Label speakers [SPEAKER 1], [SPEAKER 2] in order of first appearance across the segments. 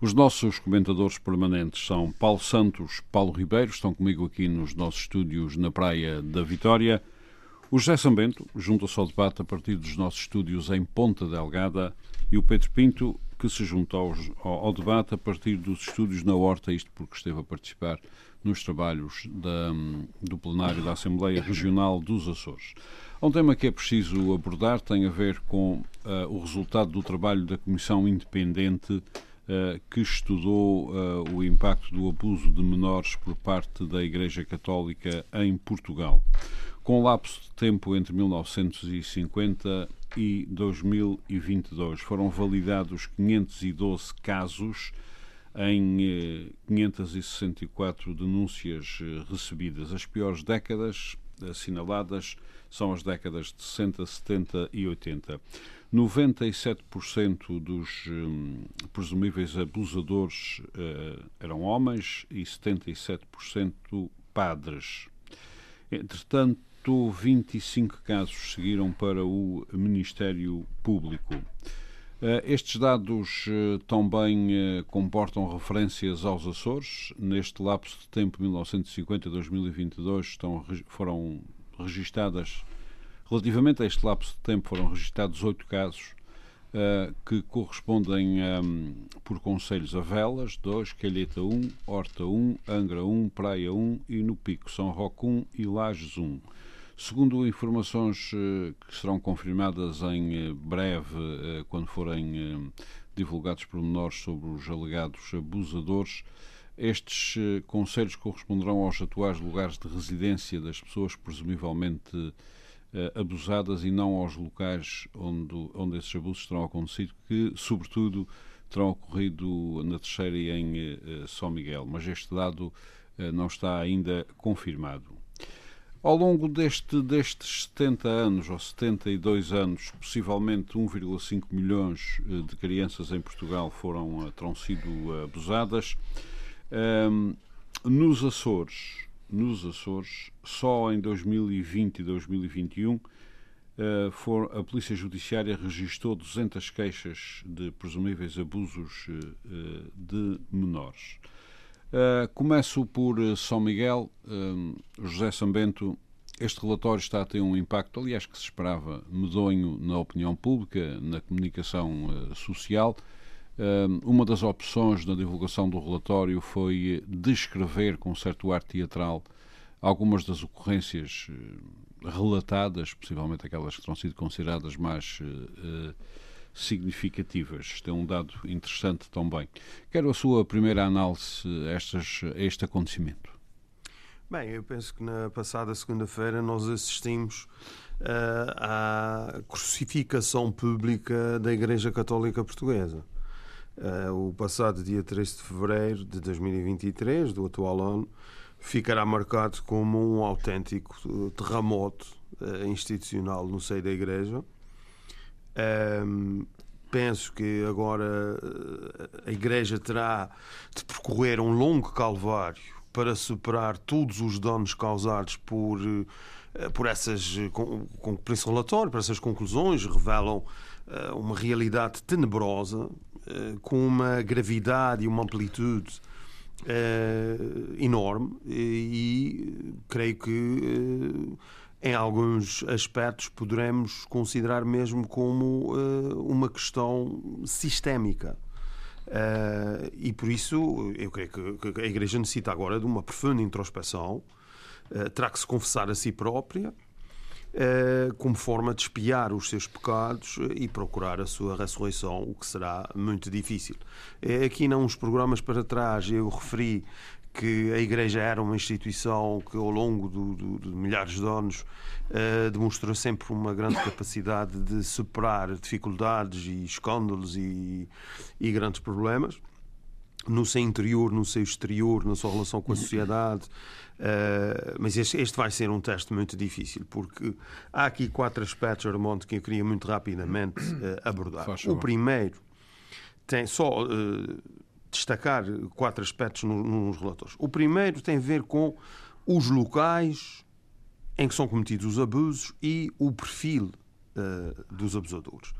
[SPEAKER 1] Os nossos comentadores permanentes são Paulo Santos, Paulo Ribeiro, estão comigo aqui nos nossos estúdios na Praia da Vitória. O José Sambento junta-se ao debate a partir dos nossos estúdios em Ponta Delgada e o Pedro Pinto, que se junta ao, ao, debate a partir dos estúdios na Horta, isto porque esteve a participar nos trabalhos da, do plenário da Assembleia Regional dos Açores. Há um tema que é preciso abordar, tem a ver com uh, o resultado do trabalho da Comissão Independente que estudou uh, o impacto do abuso de menores por parte da Igreja Católica em Portugal. Com lapso de tempo entre 1950 e 2022, foram validados 512 casos em 564 denúncias recebidas. As piores décadas assinaladas são as décadas de 60, 70 e 80. 97% dos hum, presumíveis abusadores uh, eram homens e 77% padres. Entretanto, 25 casos seguiram para o Ministério Público. Uh, estes dados uh, também comportam referências aos Açores. Neste lapso de tempo, 1950-2022, estão, foram registadas Relativamente a este lapso de tempo, foram registrados oito casos uh, que correspondem um, por conselhos a Velas, 2, Calheta 1, um, Horta 1, um, Angra 1, um, Praia 1 um, e no Pico, São Roque 1 e Lages 1. Segundo informações uh, que serão confirmadas em uh, breve, quando forem divulgados pormenores sobre os alegados abusadores, estes conselhos corresponderão aos atuais lugares de residência das pessoas presumivelmente uh, abusadas e não aos locais onde, onde esses abusos terão acontecido, que, sobretudo, terão ocorrido na terceira e em uh, São Miguel. Mas este dado uh, não está ainda confirmado. Ao longo deste, destes 70 anos, ou 72 anos, possivelmente 1,5 milhões de crianças em Portugal foram, terão sido abusadas. Um, nos Açores, nos Açores, só em 2020 e 2021, uh, for, a Polícia Judiciária registrou 200 queixas de presumíveis abusos uh, de menores. Uh, começo por São Miguel. José Sambento, este relatório está a ter um impacto, aliás, que se esperava medonho na opinião pública, na comunicação social. Uma das opções na divulgação do relatório foi descrever com certo ar teatral algumas das ocorrências eh, relatadas, possivelmente aquelas que terão sido consideradas mais uh, significativas. Este é um dado interessante também. Quero a sua primeira análise a, estas, a este acontecimento.
[SPEAKER 2] Bem, eu penso que na passada segunda-feira nós assistimos uh, à crucificação pública da Igreja Católica Portuguesa. Uh, o passado dia 3 de fevereiro de 2023, do atual ano, ficará marcado como um autêntico uh, terremoto uh, institucional no seio da Igreja. Um, penso que agora a Igreja terá de percorrer um longo calvário para superar todos os danos causados por, por essas, com, com, por esse relatório, por essas conclusões, revelam uma realidade tenebrosa eh, com uma gravidade e uma amplitude uh, enorme e, creio que uh, em alguns aspectos poderemos considerar mesmo como uma questão sistémica. e por isso eu creio que, a Igreja necessita agora de uma profunda introspeção, terá que se confessar a si própria eh, como forma de espiar os seus pecados eh, e procurar a sua ressurreição, o que será muito difícil. Eh, aqui, não uns programas para trás, eu referi que a Igreja era uma instituição que, ao longo do, do, de milhares de anos, demonstrou sempre uma grande capacidade de superar dificuldades e escândalos e, e grandes problemas. No seu interior, no seu exterior, na sua relação com a sociedade. Uh, mas este, este, vai ser um teste muito difícil, porque há aqui quatro aspectos, Armando, que eu queria muito rapidamente uh, abordar. O primeiro tem só uh, destacar quatro aspectos no, nos relatórios. O primeiro tem a ver com os locais em que são cometidos os abusos e o perfil dos abusadores.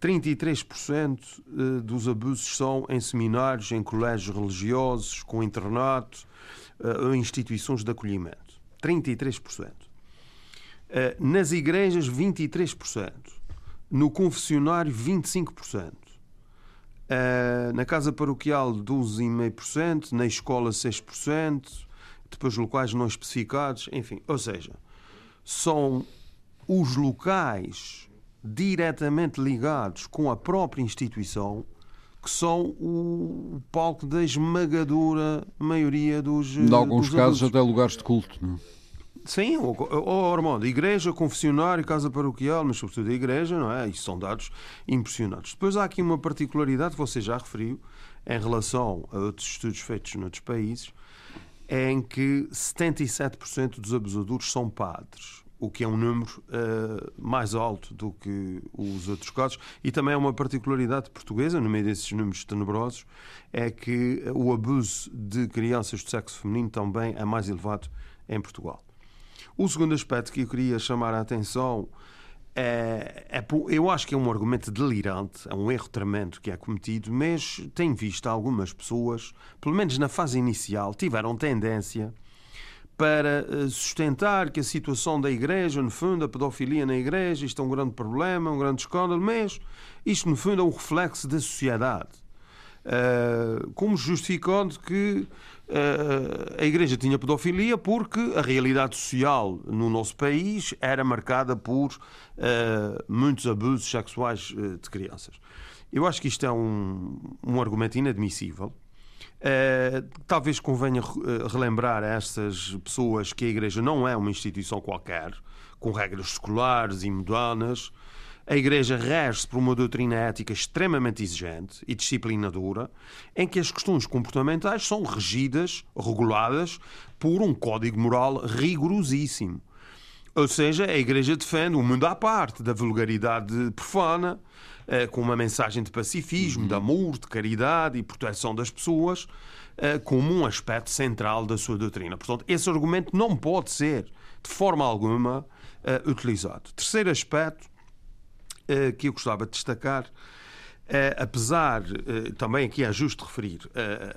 [SPEAKER 2] 33% eh, dos abusos são em seminários, em colégios religiosos, com internato eh, ou instituições de acolhimento. 33%. Eh, nas igrejas, 23%. No confessionário, 25%. Na casa paroquial, 12,5%. Na escola, 6%. Depois, locais não especificados. Enfim, ou seja, são os locais diretamente ligados com a própria instituição que são o palco da esmagadora maioria dos.
[SPEAKER 1] Em alguns dos casos, adultos. até lugares de culto, não é?
[SPEAKER 2] Sim, ou, ou Armando, igreja, confessionário, casa paroquial, mas sobretudo a igreja, não é? Isto são dados impressionantes. Depois há aqui uma particularidade que você já referiu em relação a outros estudos feitos noutros países, em que 77% dos abusadores são padres o que é um número uh, mais alto do que os outros casos. E também é uma particularidade portuguesa, no meio desses números tenebrosos, é que o abuso de crianças do sexo feminino também é mais elevado em Portugal. O segundo aspecto que eu queria chamar a atenção é, é, eu acho que é um argumento delirante, é um erro tremendo que é cometido, mas tenho visto algumas pessoas, pelo menos na fase inicial, tiveram tendência para eh, sustentar que a situação da Igreja, no fundo, a pedofilia na Igreja, isto é um grande problema, um grande escândalo, mas isto, no fundo, é um reflexo da sociedade. Uh, como justificando que uh, a Igreja tinha pedofilia porque a realidade social no nosso país era marcada por muitos abusos sexuais de crianças. Eu acho que isto é um, um argumento inadmissível. Uh, talvez convenha eh, relembrar a estas pessoas que a Igreja não é uma instituição qualquer, com regras seculares e mundanas. A Igreja rege-se por uma doutrina ética extremamente exigente e disciplinadora, em que as questões comportamentais são regidas, reguladas por um código moral rigorosíssimo. Ou seja, a Igreja defende um mundo à parte da vulgaridade profana, eh, com uma mensagem de pacifismo, uhum. de amor, de caridade e proteção das pessoas, eh, como um aspecto central da sua doutrina. Portanto, esse argumento não pode ser, de forma alguma, eh, utilizado. Terceiro aspecto que eu gostava de destacar apesar, também aqui é justo referir,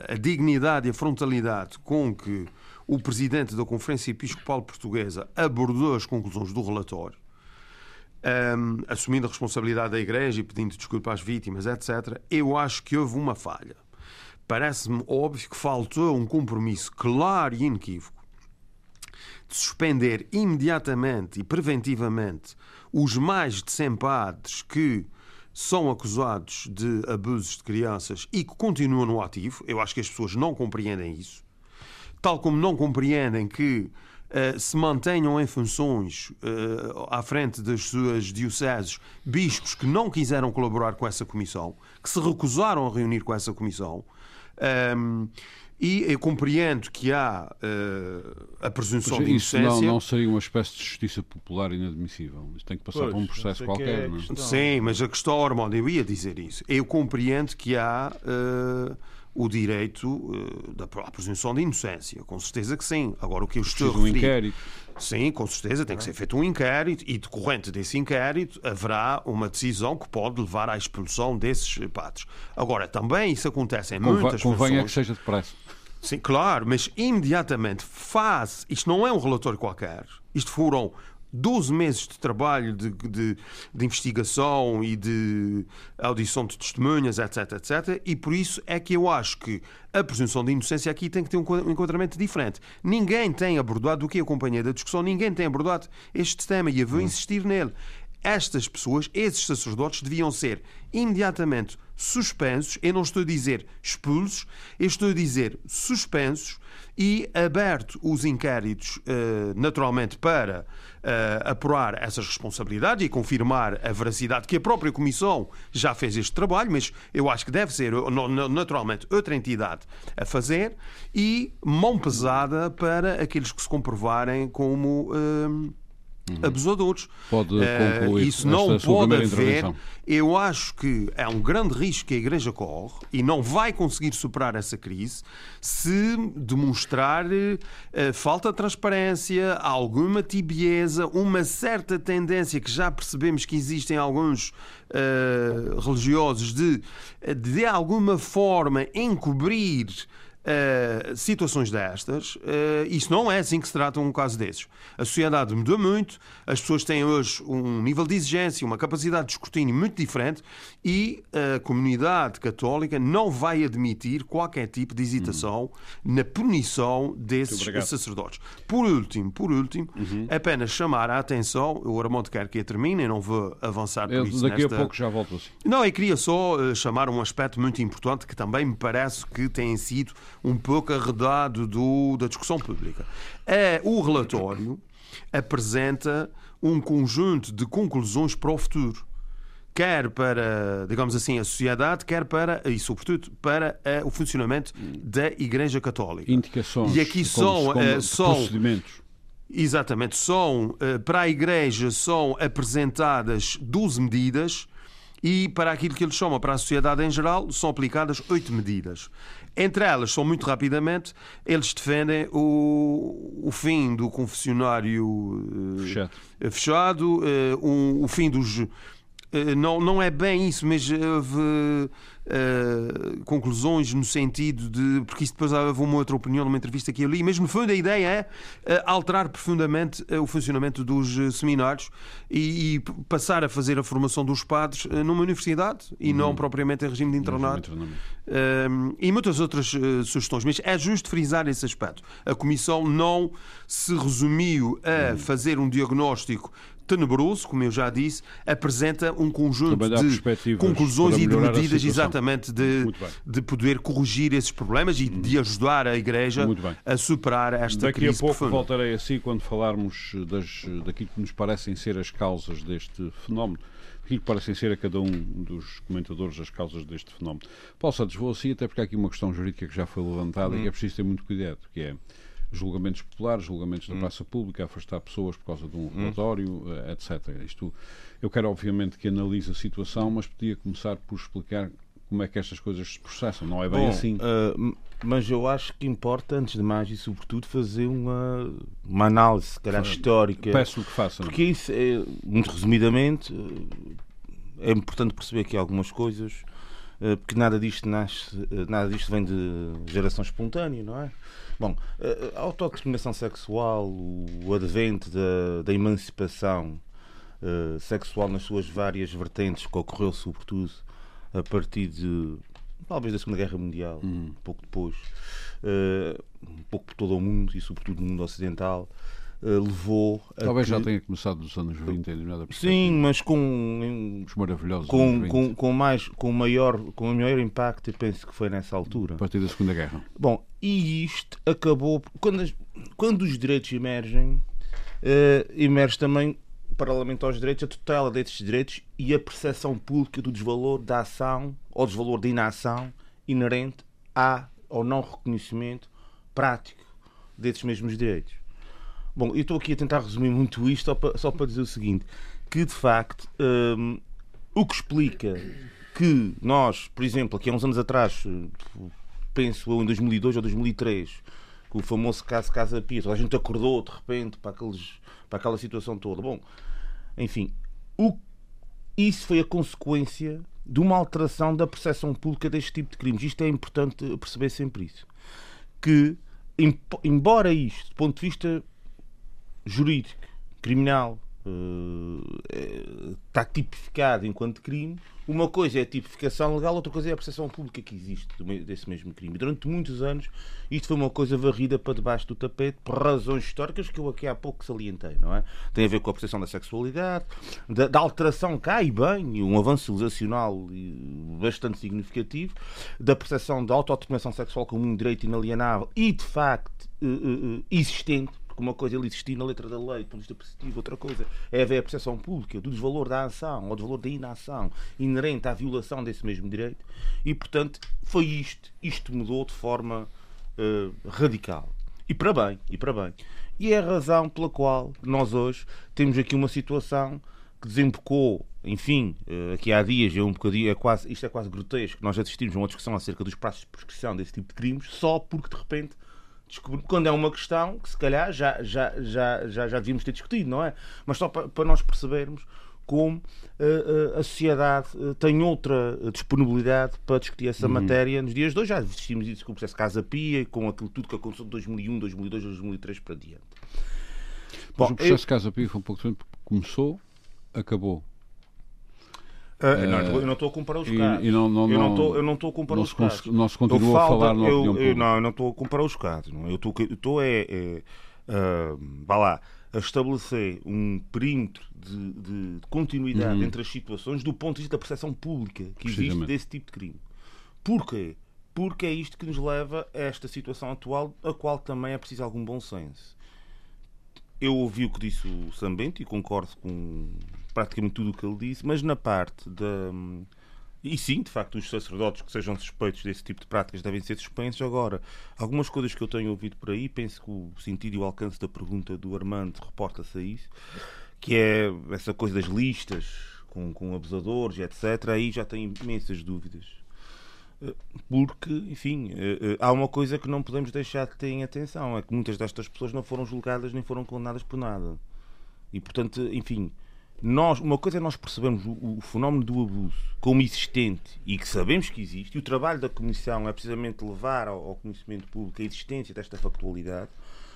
[SPEAKER 2] a dignidade e a frontalidade com que o presidente da Conferência Episcopal Portuguesa abordou as conclusões do relatório, um, assumindo a responsabilidade da Igreja e pedindo desculpa às vítimas, etc., eu acho que houve uma falha. Parece-me óbvio que faltou um compromisso claro e inequívoco de suspender imediatamente e preventivamente os mais de 100 padres que são acusados de abusos de crianças e que continuam no ativo. Eu acho que as pessoas não compreendem isso. Tal como não compreendem que eh, se mantenham em funções uh, à frente das suas dioceses bispos que não quiseram colaborar com essa comissão, que se recusaram a reunir com essa comissão. Um, ehm, e eu compreendo que há uh, a presunção de inocência.
[SPEAKER 1] Isso não, não seria uma espécie de justiça popular inadmissível. Isto tem que passar pois, por um processo qualquer. É não é?
[SPEAKER 2] Sim, mas a questão, Armando, eu ia dizer isso. Eu compreendo que há. Uh, o direito uh, da presunção de inocência. Com certeza que sim. Agora, o que eu estou a referir...
[SPEAKER 1] um inquérito.
[SPEAKER 2] Sim, com certeza, tem que ser feito um inquérito e, decorrente desse inquérito, haverá uma decisão que pode levar à expulsão desses padres. Agora, também isso acontece em Conva muitas
[SPEAKER 1] Convém
[SPEAKER 2] é
[SPEAKER 1] que seja depressa.
[SPEAKER 2] Sim, claro, mas imediatamente faz. Isto não é um relatório qualquer. Isto foram 12 meses de trabalho de, de, de, investigação e de audição de testemunhas, etc, etc. E por isso é que eu acho que a presunção de inocência aqui tem que ter um enquadramento diferente. Ninguém tem abordado, o que acompanhei da discussão, ninguém tem abordado este tema e eu vou insistir nele. Estas pessoas, esses sacerdotes, deviam ser imediatamente suspensos. Eu não estou a dizer expulsos, eu estou a dizer suspensos e aberto os inquéritos, eh, naturalmente, para eh, apurar essas responsabilidades e confirmar a veracidade que a própria Comissão já fez este trabalho, mas eu acho que deve ser, naturalmente, outra entidade a fazer e mão pesada para aqueles que se comprovarem como. Abusadores.
[SPEAKER 1] Pode eh, concluir
[SPEAKER 2] Isso não pode haver. Eu acho que é um grande risco que a Igreja corre e não vai conseguir superar essa crise se demonstrar uh, falta de transparência, alguma tibieza, uma certa tendência que já percebemos que existem alguns uh, religiosos de, de alguma forma encobrir Uh, situações destas, uh, isso não é assim que se trata um caso desses. A sociedade mudou muito, as pessoas têm hoje um nível de exigência, uma capacidade de escrutínio muito diferente e a comunidade católica não vai admitir qualquer tipo de hesitação uhum. na punição desses sacerdotes. Por último, por último, uhum. apenas chamar a atenção, o Armando quer que eu termine, e não vou avançar por eu, isso.
[SPEAKER 1] Daqui
[SPEAKER 2] nesta...
[SPEAKER 1] a pouco já volto assim.
[SPEAKER 2] Não, eu queria só uh, chamar um aspecto muito importante que também me parece que tem sido um pouco arredado do, da discussão pública. É, o relatório apresenta um conjunto de conclusões para o futuro quer para, digamos assim, a sociedade, quer para, e sobretudo, para uh, o funcionamento da Igreja Católica.
[SPEAKER 1] Indicações.
[SPEAKER 2] E aqui são,
[SPEAKER 1] uh, são procedimentos.
[SPEAKER 2] Exatamente, são, uh, para a Igreja são apresentadas 12 medidas e para aquilo que eles chamam para a sociedade em geral são aplicadas oito medidas. Entre elas, são muito rapidamente, eles defendem o, o fim do confessionário
[SPEAKER 1] fechado,
[SPEAKER 2] fechado um, o fim dos eh, não, não é bem isso, mas houve uh, conclusões no sentido de. Porque isso depois houve uma outra opinião numa entrevista que eu li, mas no fundo a ideia é uh, alterar profundamente uh, o funcionamento dos seminários e, e, passar a fazer a formação dos padres numa universidade e uhum. não propriamente em regime de internato. e muitas outras sugestões, mas é justo frisar esse aspecto. A Comissão não se resumiu a uhum. fazer um diagnóstico tenebroso, como eu já disse, apresenta um conjunto de conclusões e de medidas exatamente de, de poder corrigir esses problemas e de ajudar a Igreja a superar esta
[SPEAKER 1] Daqui
[SPEAKER 2] crise
[SPEAKER 1] Daqui a pouco
[SPEAKER 2] profunda.
[SPEAKER 1] voltarei assim quando falarmos das, daquilo que nos parecem ser as causas deste fenómeno aquilo que parecem ser a cada um dos comentadores as causas deste fenómeno. Paulo Santos, vou assim, até porque há aqui uma questão jurídica que já foi levantada hum. e que é preciso ter muito cuidado, que é julgamentos populares, julgamentos da hum. praça pública, afastar pessoas por causa de um hum. relatório, hum. etc. Isto, eu quero obviamente que analise a situação, mas podia começar por explicar como é que estas coisas se processam. Não é bem
[SPEAKER 3] Bom,
[SPEAKER 1] assim.
[SPEAKER 3] Uh, mas eu acho que importa, antes de mais e sobretudo, fazer uma, uma análise, se calhar, histórica.
[SPEAKER 1] Peço que façam.
[SPEAKER 3] Porque isso, é, muito resumidamente, é importante perceber aqui algumas coisas, porque nada disto nasce, nada disto vem de geração espontânea, não é? Bom, a autodeterminação sexual, o advento da, da emancipação uh, sexual nas suas várias vertentes, que ocorreu sobretudo a partir de talvez da Segunda Guerra Mundial, hum. um pouco depois, uh, um pouco por todo o mundo e sobretudo no mundo ocidental, levou
[SPEAKER 1] a Talvez
[SPEAKER 3] que...
[SPEAKER 1] já tenha começado nos anos 20 em
[SPEAKER 3] determinada Sim, mas com
[SPEAKER 1] os maravilhosos
[SPEAKER 3] com, com, com, mais com maior com o maior impacto, eu penso que foi nessa altura.
[SPEAKER 1] A partir da Segunda Guerra.
[SPEAKER 3] Bom, e isto acabou quando as, quando os direitos emergem, uh, emerge também paralelamente aos direitos a tutela desses direitos e a percepção pública do desvalor da ação ou desvalor da inação inerente a ou não reconhecimento prático desses mesmos direitos. Bom, eu estou aqui a tentar resumir muito isto só para, só para dizer o seguinte: que de facto um, o que explica que nós, por exemplo, aqui há uns anos atrás, penso eu em 2002 ou 2003, com o famoso caso Casa Pia, a gente acordou de repente para, aqueles, para aquela situação toda. Bom, enfim, o, isso foi a consequência de uma alteração da percepção pública deste tipo de crimes. Isto é importante perceber sempre isso. Que, embora isto, do ponto de vista jurídico, criminal, uh, está tipificado enquanto crime. Uma coisa é a tipificação legal, outra coisa é a percepção pública que existe desse mesmo crime. Durante muitos anos, isto foi uma coisa varrida para debaixo do tapete por razões históricas que eu aqui há pouco salientei, não é? Tem a ver com a percepção da sexualidade, da, da alteração cá e bem, um avanço civilizacional bastante significativo, da percepção da autodeterminação sexual como um direito inalienável e, de facto, uh, existente porque uma coisa é ele existir na letra da lei, do ponto de vista positivo, outra coisa é haver a percepção pública do desvalor da ação ou do valor da inação inerente à violação desse mesmo direito. E, portanto, foi isto. Isto mudou de forma uh, radical. E para bem, e para bem. E é a razão pela qual nós hoje temos aqui uma situação que desembocou, enfim, uh, aqui há dias, é um bocadinho, é quase, isto é quase grotesco, nós assistimos a uma discussão acerca dos prazos de prescrição desse tipo de crimes, só porque de repente quando é uma questão que se calhar já, já, já, já, já devíamos ter discutido, não é? Mas só para, para nós percebermos como uh, uh, a sociedade uh, tem outra disponibilidade para discutir essa uhum. matéria nos dias de hoje. Já assistimos isso com o processo Casa Pia, com aquilo tudo que aconteceu de 2001, 2002, 2003 para diante.
[SPEAKER 1] Bom, o processo eu... Casa Pia foi um pouco tempo. Começou, acabou.
[SPEAKER 3] Uh, não, eu não estou a comparar os casos. E, e não, não, eu, não estou, a comparar os casos.
[SPEAKER 1] Não se continua a falar na
[SPEAKER 3] eu, eu, Não, eu não estou a comparar os casos. Não. Eu estou, eu estou é, é uh, vá lá, a estabelecer um perímetro de, de continuidade uhum. entre as situações do ponto de vista da percepção pública que existe desse tipo de crime. Porquê? Porque é isto que nos leva a esta situação atual, a qual também é preciso algum bom senso. Eu ouvi o que disse o Sambento e concordo com praticamente tudo o que ele disse, mas na parte da. E sim, de facto, os sacerdotes que sejam suspeitos desse tipo de práticas devem ser suspensos. Agora, algumas coisas que eu tenho ouvido por aí, penso que o sentido e o alcance da pergunta do Armando reporta-se a isso, que é essa coisa das listas com, com abusadores, etc. Aí já tenho imensas dúvidas. Porque, enfim, eh, eh, há uma coisa que não podemos deixar de ter em atenção: é que muitas destas pessoas não foram julgadas nem foram condenadas por nada. E, portanto, enfim, nós, uma coisa é nós percebermos o, o, fenómeno do abuso como existente e que sabemos que existe, e o trabalho da Comissão é precisamente levar ao, ao conhecimento público a existência desta factualidade,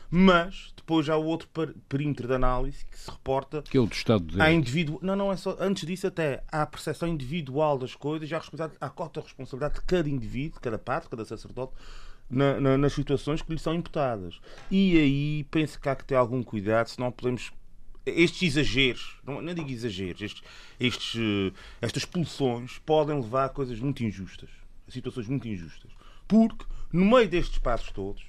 [SPEAKER 3] mas depois há o outro perímetro de análise que se reporta
[SPEAKER 1] que é o do Estado de
[SPEAKER 3] Direito. Individu... Não, não é só. Antes disso, até há a percepção individual das coisas e há a cota de responsabilidade de cada indivíduo, cada padre, cada sacerdote, na, na, nas situações que lhe são imputadas. E aí penso que há que ter algum cuidado, senão podemos estes exageros, não, não digo exageros, estes, estes, eh, estas pulsões podem levar a coisas muito injustas, a situações muito injustas. Porque, no meio destes passos todos,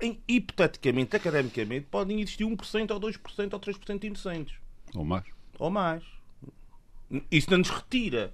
[SPEAKER 3] em, hipoteticamente, academicamente, podem existir 1% ou 2% ou 3% de inocentes.
[SPEAKER 1] Ou mais.
[SPEAKER 3] Ou mais. Isso não nos retira.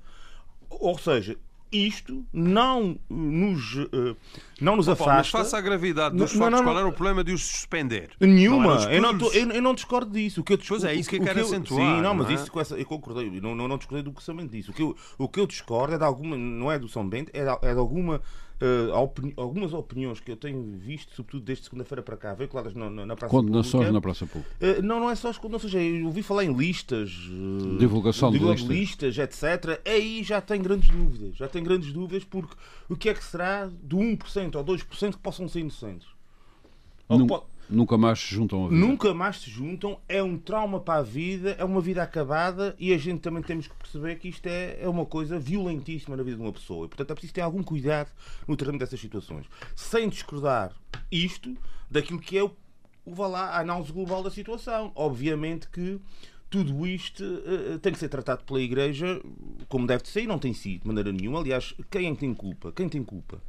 [SPEAKER 3] Ou seja, isto não nos, uh, não nos afasta. Mas
[SPEAKER 2] face à gravidade dos não, factos, não, não, qual era o problema de os suspender?
[SPEAKER 3] Nenhuma. eu, não tô, eu, eu, não discordo disso. O que eu
[SPEAKER 2] discordo, pois é, isso que eu quero acentuar.
[SPEAKER 3] Sim, não, mas é? isso, essa, eu concordei. Não, não, não discordei do que São Bento disse. O que, eu, o que eu discordo é de alguma. Não é do São Bento, é de, é de alguma uh, opini algumas opiniões que eu tenho visto, sobretudo desde segunda-feira para cá, veiculadas na, na, na praça
[SPEAKER 1] condenações
[SPEAKER 3] pública.
[SPEAKER 1] na praça pública.
[SPEAKER 3] Uh, não, não é só as condenações, eu ouvi falar em listas,
[SPEAKER 1] uh, divulgação de listas.
[SPEAKER 3] listas, etc. Aí já tem grandes dúvidas, já tem grandes dúvidas porque o que é que será do 1% ou 2% que possam ser inocentes?
[SPEAKER 1] Não, pode... Nunca mais se juntam a vida.
[SPEAKER 3] Nunca mais se juntam, é um trauma para a vida, é uma vida acabada e a gente também temos que perceber que isto é, é uma coisa violentíssima na vida de uma pessoa. E, portanto, é preciso ter algum cuidado no tratamento dessas situações. Sem discordar isto daquilo que é o, o lá, a análise global da situação. Obviamente que tudo isto uh, tem que ser tratado pela Igreja como deve ser e não tem sido de maneira nenhuma. Aliás, quem é que tem culpa? Quem tem culpa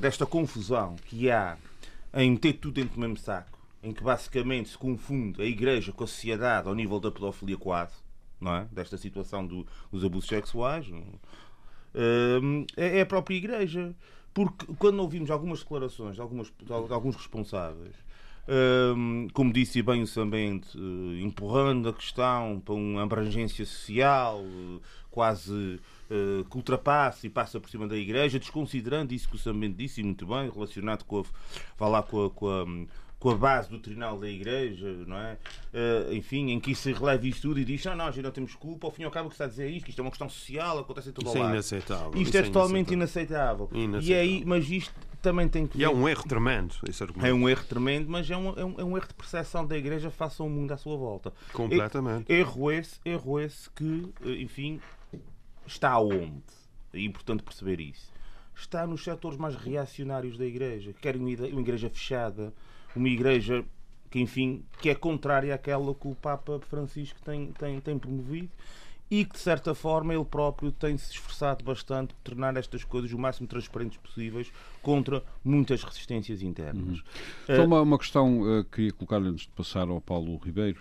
[SPEAKER 3] desta confusão que há em meter tudo dentro do mesmo saco, em que basicamente se confunde a Igreja com a sociedade ao nível da pedofilia quase, não é? Desta situação do, dos abusos sexuais, hum, é, é a própria Igreja. Porque quando ouvimos algumas declarações de, algumas, de alguns responsáveis, hum, como disse bem o Sambente, eh, empurrando a questão para uma abrangência social, eh, quase uh, que ultrapassa e passa por cima da Igreja, desconsiderando isso que o Sambento disse, e muito bem, relacionado com a, vá lá, com a, com a com a base do tribunal da Igreja, não é? Uh, enfim, em que se releva isto tudo e diz: não, não, já não temos culpa, ao fim e ao cabo, o que está a dizer é isto, que isto é uma questão social, acontece em todo
[SPEAKER 2] Isso
[SPEAKER 3] o
[SPEAKER 2] é
[SPEAKER 3] lado.
[SPEAKER 2] inaceitável.
[SPEAKER 3] Isto é,
[SPEAKER 2] é
[SPEAKER 3] totalmente inaceitável.
[SPEAKER 2] Inaceitável.
[SPEAKER 3] E aí, mas isto também tem que
[SPEAKER 2] E é um erro tremendo esse argumento.
[SPEAKER 3] é um erro tremendo, mas é um, é um, é um erro de percepção da Igreja face ao mundo à sua volta.
[SPEAKER 2] Completamente.
[SPEAKER 3] Erro esse, erro esse que, eh, enfim, está aonde? É importante perceber isso. Está nos setores mais reacionários da Igreja. que Querem uma Igreja fechada, uma Igreja que, enfim, que é contrária àquela que o Papa Francisco tem, tem, tem promovido e que, de certa forma, ele próprio tem se esforçado bastante por tornar estas coisas o máximo transparentes possíveis contra muitas resistências internas.
[SPEAKER 1] Só uma, uma questão eh, que queria colocar antes de passar ao Paulo Ribeiro.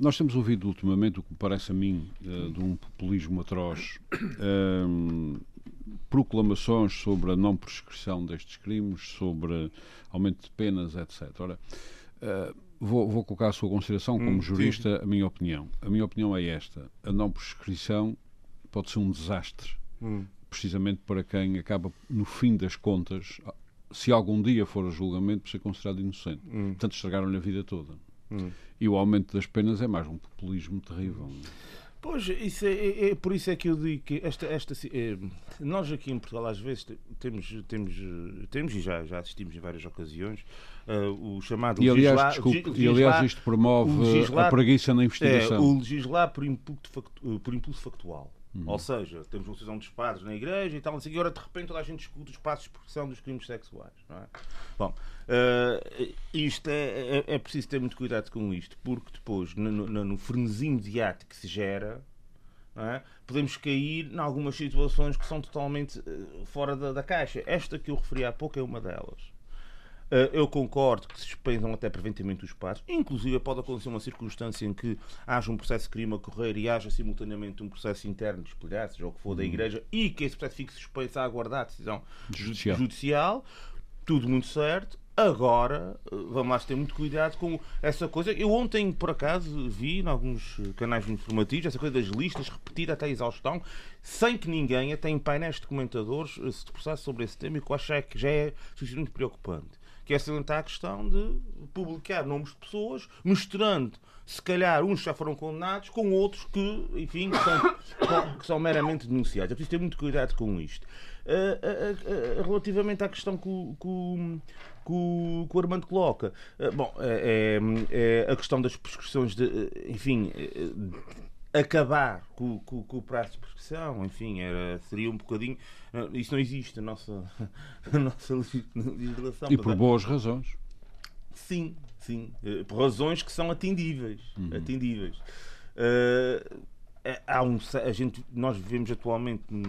[SPEAKER 1] Nós temos ouvido ultimamente o que me parece a mim eh, de um populismo atroz, proclamações sobre a não prescrição destes crimes, sobre aumento de penas, etc. Ora, eh, vou, vou colocar à sua consideração como
[SPEAKER 3] Hum,
[SPEAKER 1] jurista a minha opinião. A minha opinião é esta: a não prescrição pode ser um desastre
[SPEAKER 3] Hum.
[SPEAKER 1] precisamente para quem acaba, no fim das contas, se algum dia for a julgamento, por ser considerado inocente. Portanto, estragaram-lhe a vida toda.
[SPEAKER 3] Hum.
[SPEAKER 1] E o aumento das penas é mais um populismo terrível.
[SPEAKER 3] Pois, isso é, é- é por isso é que eu digo que esta, esta, eh, nós aqui em Portugal às vezes te- temos, temos, temos e já, já assistimos em várias ocasiões eh, o chamado
[SPEAKER 1] E aliás,
[SPEAKER 3] legislar-
[SPEAKER 1] desculpe,
[SPEAKER 3] legi-
[SPEAKER 1] e aliás
[SPEAKER 3] legislar-
[SPEAKER 1] isto promove
[SPEAKER 3] legislar-
[SPEAKER 1] a preguiça na
[SPEAKER 3] é,
[SPEAKER 1] investigação.
[SPEAKER 3] o legislar por, impulso factu- por impulso factual.
[SPEAKER 1] Uhum.
[SPEAKER 3] Ou seja, temos uma decisão dos padres na igreja e tal, e agora de repente toda a gente discute os passos de expressão dos crimes sexuais. Não é? Bom, eh, isto é, é, é preciso ter muito cuidado com isto, porque depois, no, no, no frenesim mediático que se gera, é? podemos cair em algumas situações que são totalmente eh, fora da, da caixa. Esta que eu referi há pouco é uma delas. Uh, Eu concordo que se suspendam até preventivamente os pares. Inclusive, pode acontecer uma circunstância em que haja um processo de crime a correr e haja simultaneamente um processo interno de espelhar, seja o que for da Igreja, e que esse processo fique suspenso a aguardar a decisão ju-
[SPEAKER 1] Judicial.
[SPEAKER 3] judicial. Tudo muito certo. Agora, uh, vamos lá ter muito cuidado com essa coisa. Eu ontem, por acaso, vi em alguns uh, canais informativos essa coisa das listas repetida até a exaustão, sem que ninguém, até em painéis de comentadores, se debruçasse sobre esse tema, e que eu acho é que já é suficientemente preocupante que é salientar a questão de publicar nomes de pessoas, misturando, se calhar, uns já foram condenados com outros que, enfim, que são, que são meramente denunciados. É preciso ter muito cuidado com isto. Ah, ah, ah, relativamente à questão que o, que o- Armando coloca, bom, é, é- a questão das prescrições de, eh, enfim, eh, acabar com, com- com o prazo de prescrição, enfim, era, seria um bocadinho. ah, Isso não existe na nossa, na nossa legislação.
[SPEAKER 1] E por boas razões.
[SPEAKER 3] Sim, sim. Eh, Por razões que são atendíveis.
[SPEAKER 1] Uhum.
[SPEAKER 3] atendíveis. Eh, é- há um, a gente, nós vivemos atualmente num,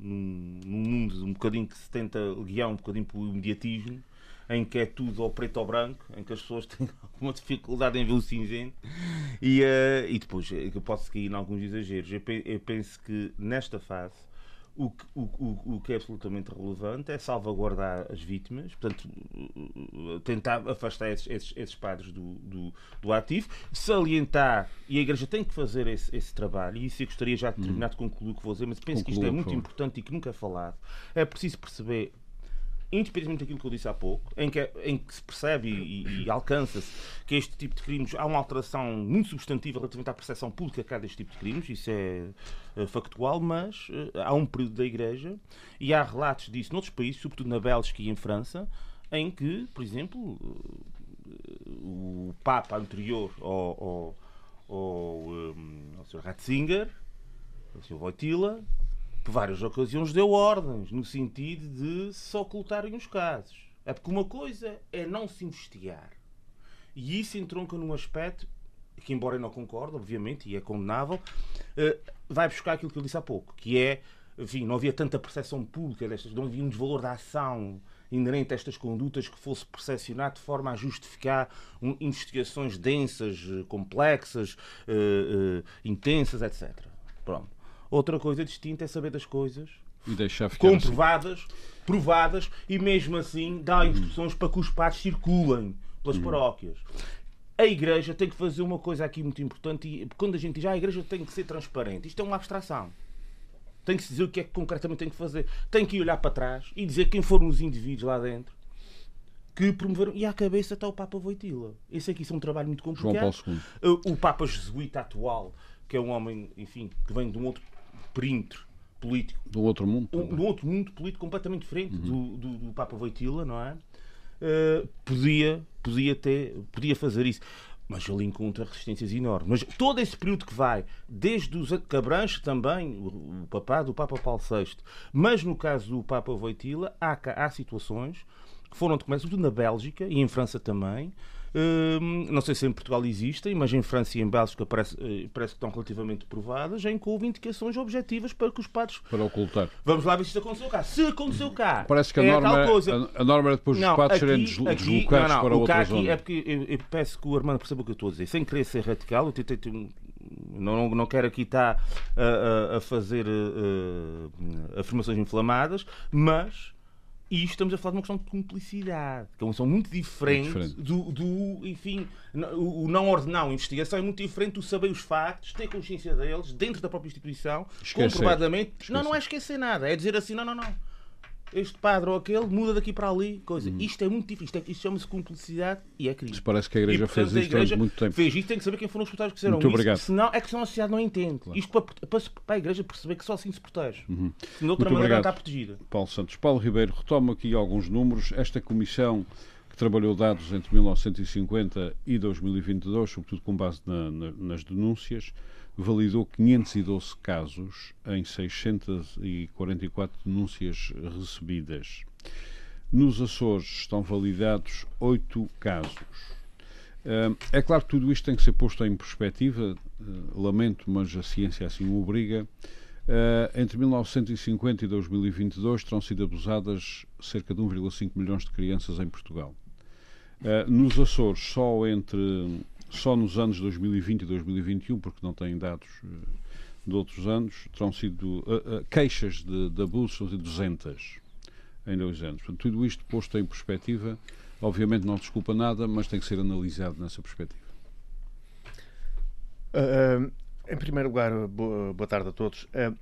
[SPEAKER 3] num- num mundo um bocadinho que se tenta guiar um bocadinho pelo imediatismo, em que é tudo ao preto ou branco, em que as pessoas têm alguma dificuldade em ver o cinzento e, eh, e depois eh, eu posso cair em alguns exageros. Eu, pe- eu penso que nesta fase o que, o, o, o que é absolutamente relevante é salvaguardar as vítimas, portanto, uh, tentar afastar esses, esses, esses padres do, do, do ativo, salientar, e a Igreja tem que fazer esse, esse trabalho, e isso eu gostaria já de terminar de concluir o que vou dizer, mas penso que isto é muito importante e que nunca é falado. É preciso perceber independentemente daquilo que eu disse há pouco, em que, em que se percebe e, e- alcança-se que este tipo de crimes há uma alteração muito substantiva relativamente à percepção pública cá deste tipo de crimes, isso é eh, factual, mas eh, há um período da Igreja e há relatos disso noutros países, sobretudo na Bélgica e em França, em que, por exemplo, eh, o Papa anterior ao, ao, ao, eh, ao Sr. Ratzinger, o Sr. Wojtyla, várias ocasiões deu ordens no sentido de se ocultarem os casos. É porque uma coisa é não se investigar. E isso entronca num aspecto que, embora eu não concorde, obviamente, e é condenável, eh, vai buscar aquilo que eu disse há pouco, que é, enfim, não havia tanta percepção pública destas, não havia um desvalor da ação inerente a estas condutas que fosse percepcionado de forma a justificar investigações densas, eh, complexas, eh, intensas, etc. Pronto. Outra coisa distinta é saber das coisas
[SPEAKER 1] E deixar ficar assim.
[SPEAKER 3] comprovadas, provadas e mesmo assim dá instruções para que os padres circulem pelas paróquias. A Igreja tem que fazer uma coisa aqui muito importante e quando a gente diz ah, a Igreja tem que ser transparente, isto é uma abstração. Tem que se dizer o que é que concretamente tem que fazer. Tem que ir olhar para trás e dizer quem foram os indivíduos lá dentro que promoveram. E à cabeça está o Papa Voitila. Esse aqui é um trabalho muito complicado. Uh, O Papa Jesuíta atual, que é um homem, enfim, que vem de um outro perímetro político,
[SPEAKER 1] Do outro mundo.
[SPEAKER 3] um, de um outro mundo político completamente diferente do, do, do Papa Voitila, não é? Uh, podia, podia, ter, podia fazer isso. Mas ele encontra resistências enormes. Mas todo esse período que vai, desde os que abrange também o, o papado, o Papa Paulo VI, mas no caso do Papa Voitila, há, há situações que foram documentos, sobretudo na Bélgica e em França também. Hum, não sei se em Portugal existem, mas em França e em Bélgica parece, eh, parece que estão relativamente provadas, em que houve indicações objetivas para que os padres
[SPEAKER 1] Para ocultar.
[SPEAKER 3] Vamos lá ver se isso aconteceu cá. Se aconteceu cá,
[SPEAKER 1] Parece que a,
[SPEAKER 3] é
[SPEAKER 1] norma, a, a norma era depois dos padres serem deslo- deslocados
[SPEAKER 3] não, não,
[SPEAKER 1] para
[SPEAKER 3] o
[SPEAKER 1] outra
[SPEAKER 3] aqui
[SPEAKER 1] zona.
[SPEAKER 3] é porque eu, eu peço que o Armando perceba o que eu estou a dizer. Sem querer ser radical, eu tentei não, não, não quero aqui estar a, a- a fazer eh, afirmações inflamadas, mas isto estamos a falar de uma questão de cumplicidade, que é uma questão muito diferente,
[SPEAKER 1] diferente.
[SPEAKER 3] Do, do, enfim, o não ordenar uma investigação é muito diferente do saber os factos, ter consciência deles, dentro da própria instituição,
[SPEAKER 1] Esquecer.
[SPEAKER 3] comprovadamente.
[SPEAKER 1] Esquecer.
[SPEAKER 3] Não, não é esquecer nada, é dizer assim, não, não, não. Este padre ou aquele muda daqui para ali, coisa. Isto é muito difícil, isto, é- isto chama-se cumplicidade e é crime.
[SPEAKER 1] Isso parece que a Igreja
[SPEAKER 3] E, portanto,
[SPEAKER 1] fez isto durante
[SPEAKER 3] Igreja
[SPEAKER 1] muito tempo.
[SPEAKER 3] Fez isto, tem que saber quem foram os deputados que fizeram
[SPEAKER 1] Muito
[SPEAKER 3] isso.
[SPEAKER 1] obrigado.
[SPEAKER 3] Senão, é que senão a sociedade não entende. Isto para, para, para a Igreja perceber que só assim se protege.
[SPEAKER 1] Uhum.
[SPEAKER 3] Se de outra
[SPEAKER 1] Muito
[SPEAKER 3] maneira
[SPEAKER 1] obrigado.
[SPEAKER 3] está protegida.
[SPEAKER 1] Paulo Santos. Paulo Ribeiro, retomo aqui alguns números. Esta comissão que trabalhou dados entre 1950 e 2022, sobretudo com base na- na- nas denúncias, validou 512 casos em 644 denúncias recebidas. Nos Açores estão validados 8 casos. Hum, É claro que tudo isto tem que ser posto em perspectiva, eh, lamento, mas a ciência assim o obriga. Eh, entre 1950 e 2022 terão sido abusadas cerca de 1,5 milhões de crianças em Portugal. Eh, nos Açores, só entre só nos anos 2020 e 2021, porque não têm dados eh, de outros anos, terão sido eh, eh, queixas de, de são sido 200 em dois anos. Portanto, tudo isto posto em perspectiva, obviamente não desculpa nada, mas tem que ser analisado nessa perspectiva.
[SPEAKER 4] Uh, em primeiro lugar, boa, boa tarde a todos. Uh,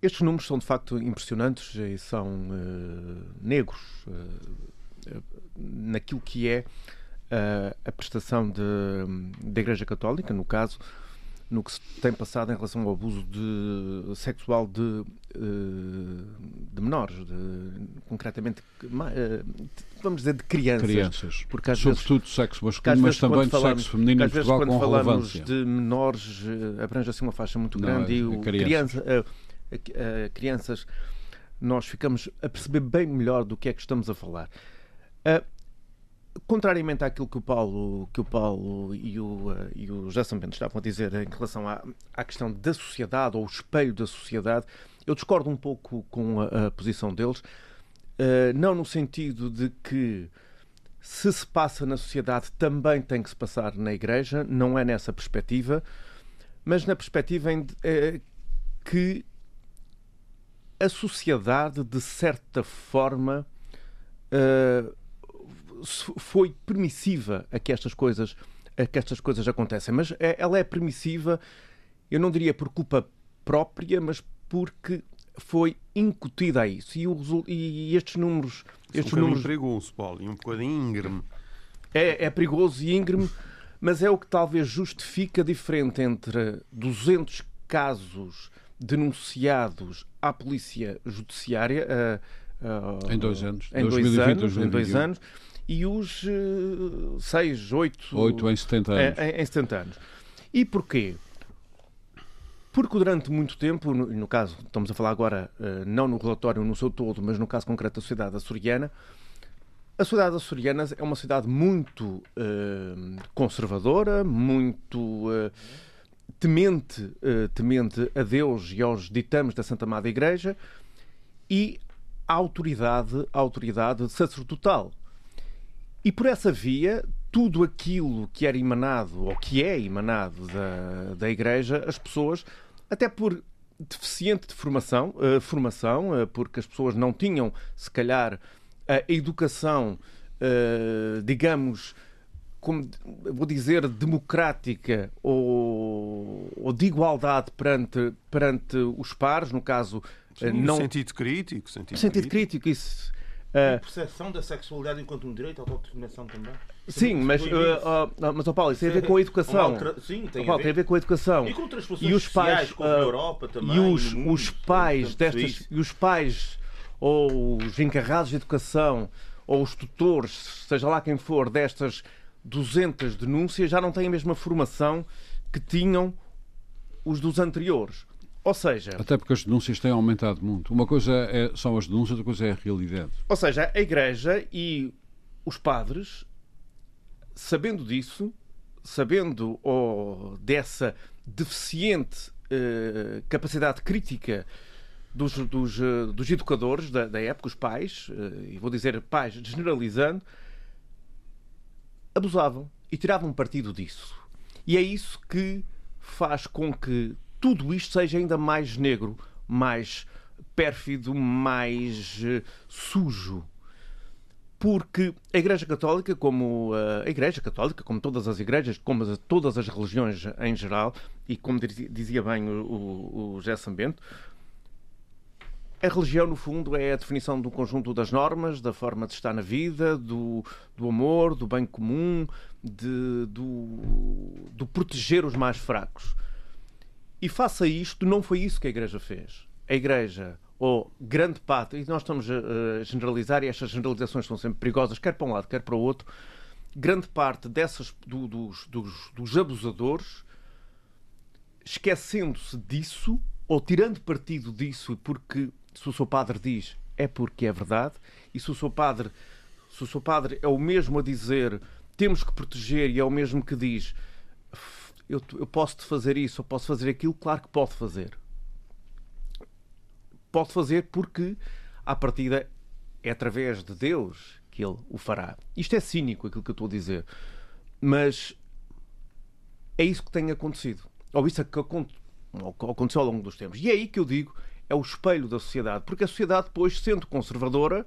[SPEAKER 4] estes números são de facto impressionantes e são uh, negros uh, naquilo que é uh, a prestação da Igreja Católica, no caso, no que se tem passado em relação ao abuso de, sexual de, uh, de menores, de, concretamente, uh, vamos dizer, de crianças.
[SPEAKER 1] Crianças,
[SPEAKER 4] Porque às vezes
[SPEAKER 1] sobretudo de sexo masculino, mas
[SPEAKER 4] vezes,
[SPEAKER 1] também de
[SPEAKER 4] falamos-
[SPEAKER 1] sexo feminino
[SPEAKER 4] às vezes, quando falamos de menores, eh, abrange assim uma faixa muito
[SPEAKER 1] Não,
[SPEAKER 4] grande
[SPEAKER 1] é-
[SPEAKER 4] e o
[SPEAKER 1] crianças.
[SPEAKER 4] criança, eh, eh, crianças, nós ficamos a perceber bem melhor do que é que estamos a falar. Eh, contrariamente àquilo que o Paulo, que o Paulo e, o, eh, e o José Sambento estavam a dizer em relação à, à questão da sociedade ou o espelho da sociedade, eu discordo um pouco com a, a posição deles, eh, não no sentido de que se se passa na sociedade também tem que se passar na Igreja, não é nessa perspectiva, mas na perspectiva em, eh, que a sociedade, de certa forma, s- foi permissiva a que estas coisas a que estas coisas acontecem, mas é- ela é permissiva, eu não diria por culpa própria, mas porque foi incutida a isso. E, o e estes números,
[SPEAKER 2] Estes um
[SPEAKER 4] números
[SPEAKER 2] perigoso, Paulo, e um bocadinho íngreme.
[SPEAKER 4] é, é perigoso e íngreme, mas é o que talvez justifica a diferença entre 200 casos denunciados à polícia judiciária ah, ah,
[SPEAKER 1] Em dois anos.
[SPEAKER 4] em dois
[SPEAKER 1] 2020,
[SPEAKER 4] anos, em dois
[SPEAKER 1] 2021.
[SPEAKER 4] anos e os 6, 8,
[SPEAKER 1] 8 em 70 anos.
[SPEAKER 4] em, em 70 anos. E porquê? Porque durante muito tempo, no, no caso, estamos a falar agora, eh, não no relatório no seu todo, mas no caso concreto da sociedade açoriana, a sociedade açoriana é uma cidade muito eh, conservadora, muito eh, temente, eh, temente a Deus e aos ditames da Santa Amada Igreja e a autoridade, a autoridade sacerdotal. E por essa via, tudo aquilo que era emanado, ou que é emanado da, da Igreja, as pessoas, até por deficiente de formação, eh, formação eh, porque as pessoas não tinham, se calhar, a educação, eh, digamos, como vou dizer, democrática ou, ou de igualdade perante, perante os pares, no caso,
[SPEAKER 2] Sim,
[SPEAKER 4] não,
[SPEAKER 2] Sentido crítico. Sentido,
[SPEAKER 4] sentido crítico, isso.
[SPEAKER 3] A percepção da sexualidade enquanto um direito, a autodeterminação também.
[SPEAKER 4] Sim, mas, uh, mas oh Paulo, isso tem a ver com a educação.
[SPEAKER 3] Sim, tem,
[SPEAKER 4] oh, Paulo,
[SPEAKER 3] a ver.
[SPEAKER 4] tem a ver com a educação.
[SPEAKER 3] E com outras
[SPEAKER 4] e os pais,
[SPEAKER 3] como uh, na Europa também.
[SPEAKER 4] E os,
[SPEAKER 3] mundo,
[SPEAKER 4] os pais destas, e os pais ou os encarregados de educação ou os tutores, seja lá quem for, destas 200 denúncias já não têm a mesma formação que tinham os dos anteriores. Ou seja.
[SPEAKER 1] Até porque as denúncias têm aumentado muito. Uma coisa é, são as denúncias, outra coisa é a realidade.
[SPEAKER 4] Ou seja, a Igreja e os padres, sabendo disso, sabendo oh, dessa deficiente eh, capacidade crítica dos, dos, eh, dos educadores da, da, época, os pais, eh, e vou dizer pais generalizando, abusavam e tiravam partido disso. E é isso que faz com que tudo isto seja ainda mais negro, mais pérfido, mais uh, sujo. Porque a Igreja Católica, como uh, a Igreja Católica, como todas as igrejas, como as, todas as religiões em geral, e como dizia bem o, o, o José Sambento, a religião, no fundo, é a definição do conjunto das normas, da forma de estar na vida, do, do amor, do bem comum, de, do, do proteger os mais fracos. E faça isto, não foi isso que a Igreja fez. A Igreja, ou grande parte, e nós estamos a, generalizar, e estas generalizações são sempre perigosas, quer para um lado, quer para o outro, grande parte dessas, do, dos, dos, dos abusadores, esquecendo-se disso, ou tirando partido disso, porque se o seu padre diz é porque é verdade, e se o seu padre, se o seu padre é o mesmo a dizer temos que proteger e é o mesmo que diz eu, eu posso fazer isso, eu posso fazer aquilo, claro que pode fazer. Pode fazer porque, à partida, é através de Deus que ele o fará. Isto é cínico, aquilo que eu estou a dizer. Mas é isso que tem acontecido. Ou isso é que aconteceu ao longo dos tempos. E é aí que eu digo, é o espelho da sociedade. Porque a sociedade, depois, sendo conservadora,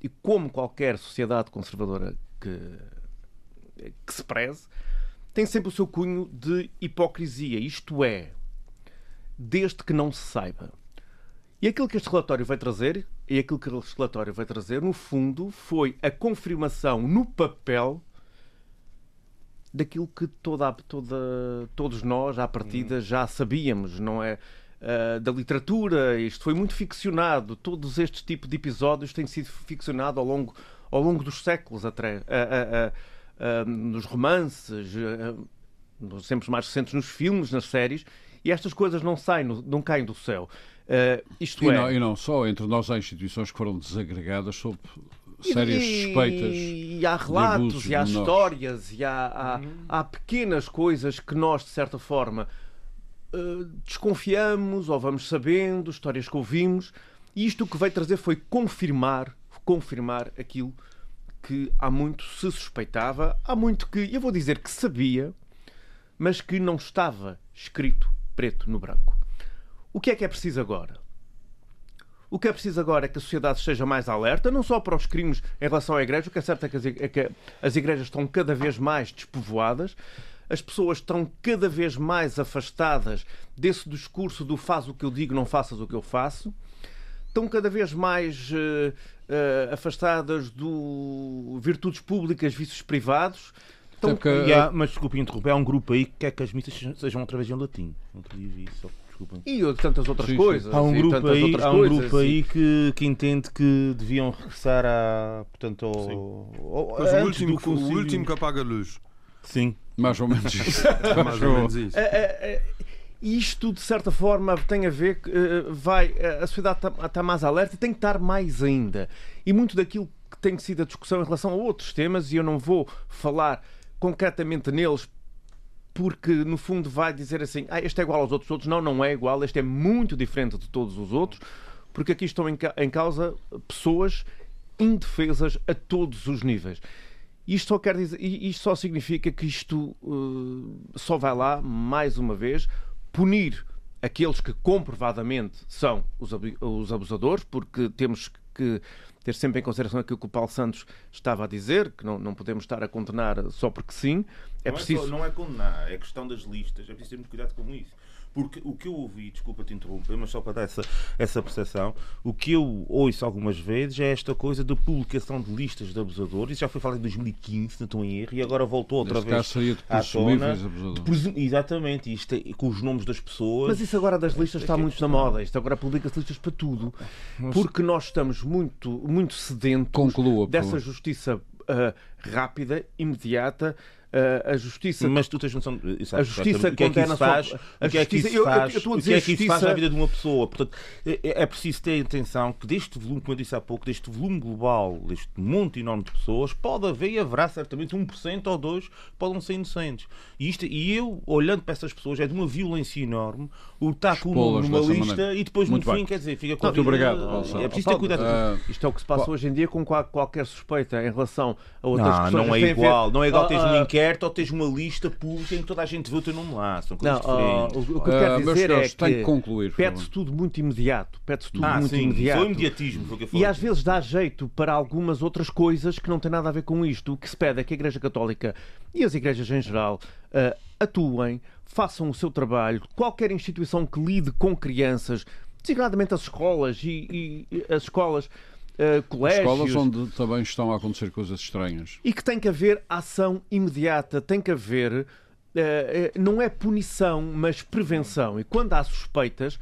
[SPEAKER 4] e como qualquer sociedade conservadora que, que se preze, tem sempre o seu cunho de hipocrisia, isto é, desde que não se saiba. E aquilo que este relatório vai trazer, e aquilo que este relatório vai trazer, no fundo, foi a confirmação no papel daquilo que toda, toda, todos nós, à partida, já sabíamos, não é? Uh, da literatura, isto foi muito ficcionado. Todos estes tipos de episódios têm sido ficcionados ao longo, ao longo dos séculos atrás. Uh, uh, uh, nos romances, uh, sempre mais recentes nos filmes, nas séries, e estas coisas não saem, não caem do céu. Uh, isto
[SPEAKER 1] e,
[SPEAKER 4] é...
[SPEAKER 1] não, e não só, entre nós há instituições que foram desagregadas sob sérias e, suspeitas.
[SPEAKER 4] E há relatos, e há histórias, e há, há, uhum. há, pequenas coisas que nós, de certa forma, uh, desconfiamos ou vamos sabendo, histórias que ouvimos, e isto o que veio trazer foi confirmar, confirmar aquilo que há muito se suspeitava, há muito que, eu vou dizer que sabia, mas que não estava escrito preto no branco. O que é que é preciso agora? O que é preciso agora é que a sociedade esteja mais alerta, não só para os crimes em relação à igreja, o que é certo é que as, é que as igrejas estão cada vez mais despovoadas, as pessoas estão cada vez mais afastadas desse discurso do faz o que eu digo, não faças o que eu faço, estão cada vez mais uh, uh, afastadas do virtudes públicas, vícios privados.
[SPEAKER 3] Então, que... há, mas desculpe interromper, há um grupo aí que quer que as missas sejam outra vez em latim. Outro dia vi isso.
[SPEAKER 4] E tantas outras sim, coisas.
[SPEAKER 3] Há um grupo aí, há um coisas, grupo aí que, que entende que deviam regressar a. Portanto, ao,
[SPEAKER 2] ao, o, último, o último que apaga a luz.
[SPEAKER 3] Sim.
[SPEAKER 1] Mais ou menos isso.
[SPEAKER 2] Mais ou menos isso.
[SPEAKER 4] Isto, de certa forma, tem a ver uh, vai, uh, a sociedade está tá mais alerta e tem que estar mais ainda. E muito daquilo que tem sido a discussão em relação a outros temas, e eu não vou falar concretamente neles, porque no fundo vai dizer assim: ah, este é igual aos outros todos. Não, não é igual, este é muito diferente de todos os outros, porque aqui estão em causa pessoas indefesas a todos os níveis. Isto só, quer dizer, isto só significa que isto uh, só vai lá, mais uma vez, punir aqueles que comprovadamente são os abusadores, porque temos que ter sempre em consideração aquilo que o Paulo Santos estava a dizer, que não, não podemos estar a condenar só porque sim, É
[SPEAKER 3] não,
[SPEAKER 4] preciso...
[SPEAKER 3] é só, não é condenar, é questão das listas, é preciso ter muito cuidado com isso. Porque o que eu ouvi, desculpa te interromper, mas só para dar essa, essa percepção, o que eu ouço algumas vezes é esta coisa de publicação de listas de abusadores. Isso já foi falado em 2015, não estou em erro, e agora voltou outra
[SPEAKER 1] Neste
[SPEAKER 3] vez.
[SPEAKER 1] caso seria de
[SPEAKER 3] tona. De presum- Exatamente, isto é, com os nomes das pessoas.
[SPEAKER 4] Mas isso agora das listas está
[SPEAKER 3] é que é
[SPEAKER 4] muito na moda. Isto agora publica-se listas para tudo. Porque nós estamos muito, muito sedentos
[SPEAKER 1] Conclua,
[SPEAKER 4] dessa justiça ah, rápida, imediata. A justiça
[SPEAKER 3] Mas tu tens noção. de- exato,
[SPEAKER 4] A justiça
[SPEAKER 3] o que é que isso faz? O que é que isso faz?
[SPEAKER 4] a
[SPEAKER 3] O que é que isso faz
[SPEAKER 4] justiça-
[SPEAKER 3] na vida de uma pessoa? Portanto, é, é preciso ter atenção que deste volume, como eu disse há pouco, deste volume global, deste monte enorme de pessoas, pode haver e haverá certamente 1% ou 2% que podem ser inocentes. E, isto, e eu, olhando para essas pessoas, é de uma violência enorme o estar com o
[SPEAKER 1] Expô-las
[SPEAKER 3] nome numa
[SPEAKER 1] dessa
[SPEAKER 3] lista
[SPEAKER 1] maneira.
[SPEAKER 3] e depois
[SPEAKER 1] Muito
[SPEAKER 3] no
[SPEAKER 1] bem.
[SPEAKER 3] fim, quer dizer, fica com a
[SPEAKER 1] Muito
[SPEAKER 3] vida-
[SPEAKER 1] obrigado.
[SPEAKER 3] É preciso ter cuidado.
[SPEAKER 1] Ah,
[SPEAKER 4] Isto é o que se passa hoje em dia com qual- qualquer suspeita em relação a outras
[SPEAKER 3] Não,
[SPEAKER 4] questões.
[SPEAKER 3] não é
[SPEAKER 4] Tem a ver-
[SPEAKER 3] igual. Não é igual teres um
[SPEAKER 4] Ah,
[SPEAKER 3] inquérito ou teres uma lista pública em que toda a gente vê o teu nome lá. São
[SPEAKER 4] Não,
[SPEAKER 3] coisas
[SPEAKER 4] ah,
[SPEAKER 3] diferentes.
[SPEAKER 4] o, o que eu
[SPEAKER 1] Ah,
[SPEAKER 4] quero
[SPEAKER 1] meus
[SPEAKER 4] dizer é
[SPEAKER 1] senhores, tenho que
[SPEAKER 4] que
[SPEAKER 1] concluir, por
[SPEAKER 4] pede-se
[SPEAKER 1] favor.
[SPEAKER 4] tudo muito imediato. Pede-se tudo
[SPEAKER 3] Ah,
[SPEAKER 4] muito
[SPEAKER 3] sim,
[SPEAKER 4] imediato.
[SPEAKER 3] foi o imediatismo. Foi o que eu falei.
[SPEAKER 4] E às vezes dá jeito para algumas outras coisas que não têm nada a ver com isto. O que se pede é que a Igreja Católica e as igrejas em geral ah, atuem, façam o seu trabalho. Qualquer instituição que lide com crianças, designadamente as escolas e, e- as escolas, ah, colégios.
[SPEAKER 1] Escolas onde também estão a acontecer coisas estranhas.
[SPEAKER 4] E que tem que haver ação imediata, tem que haver. eh, não é punição, mas prevenção. E quando há suspeitas,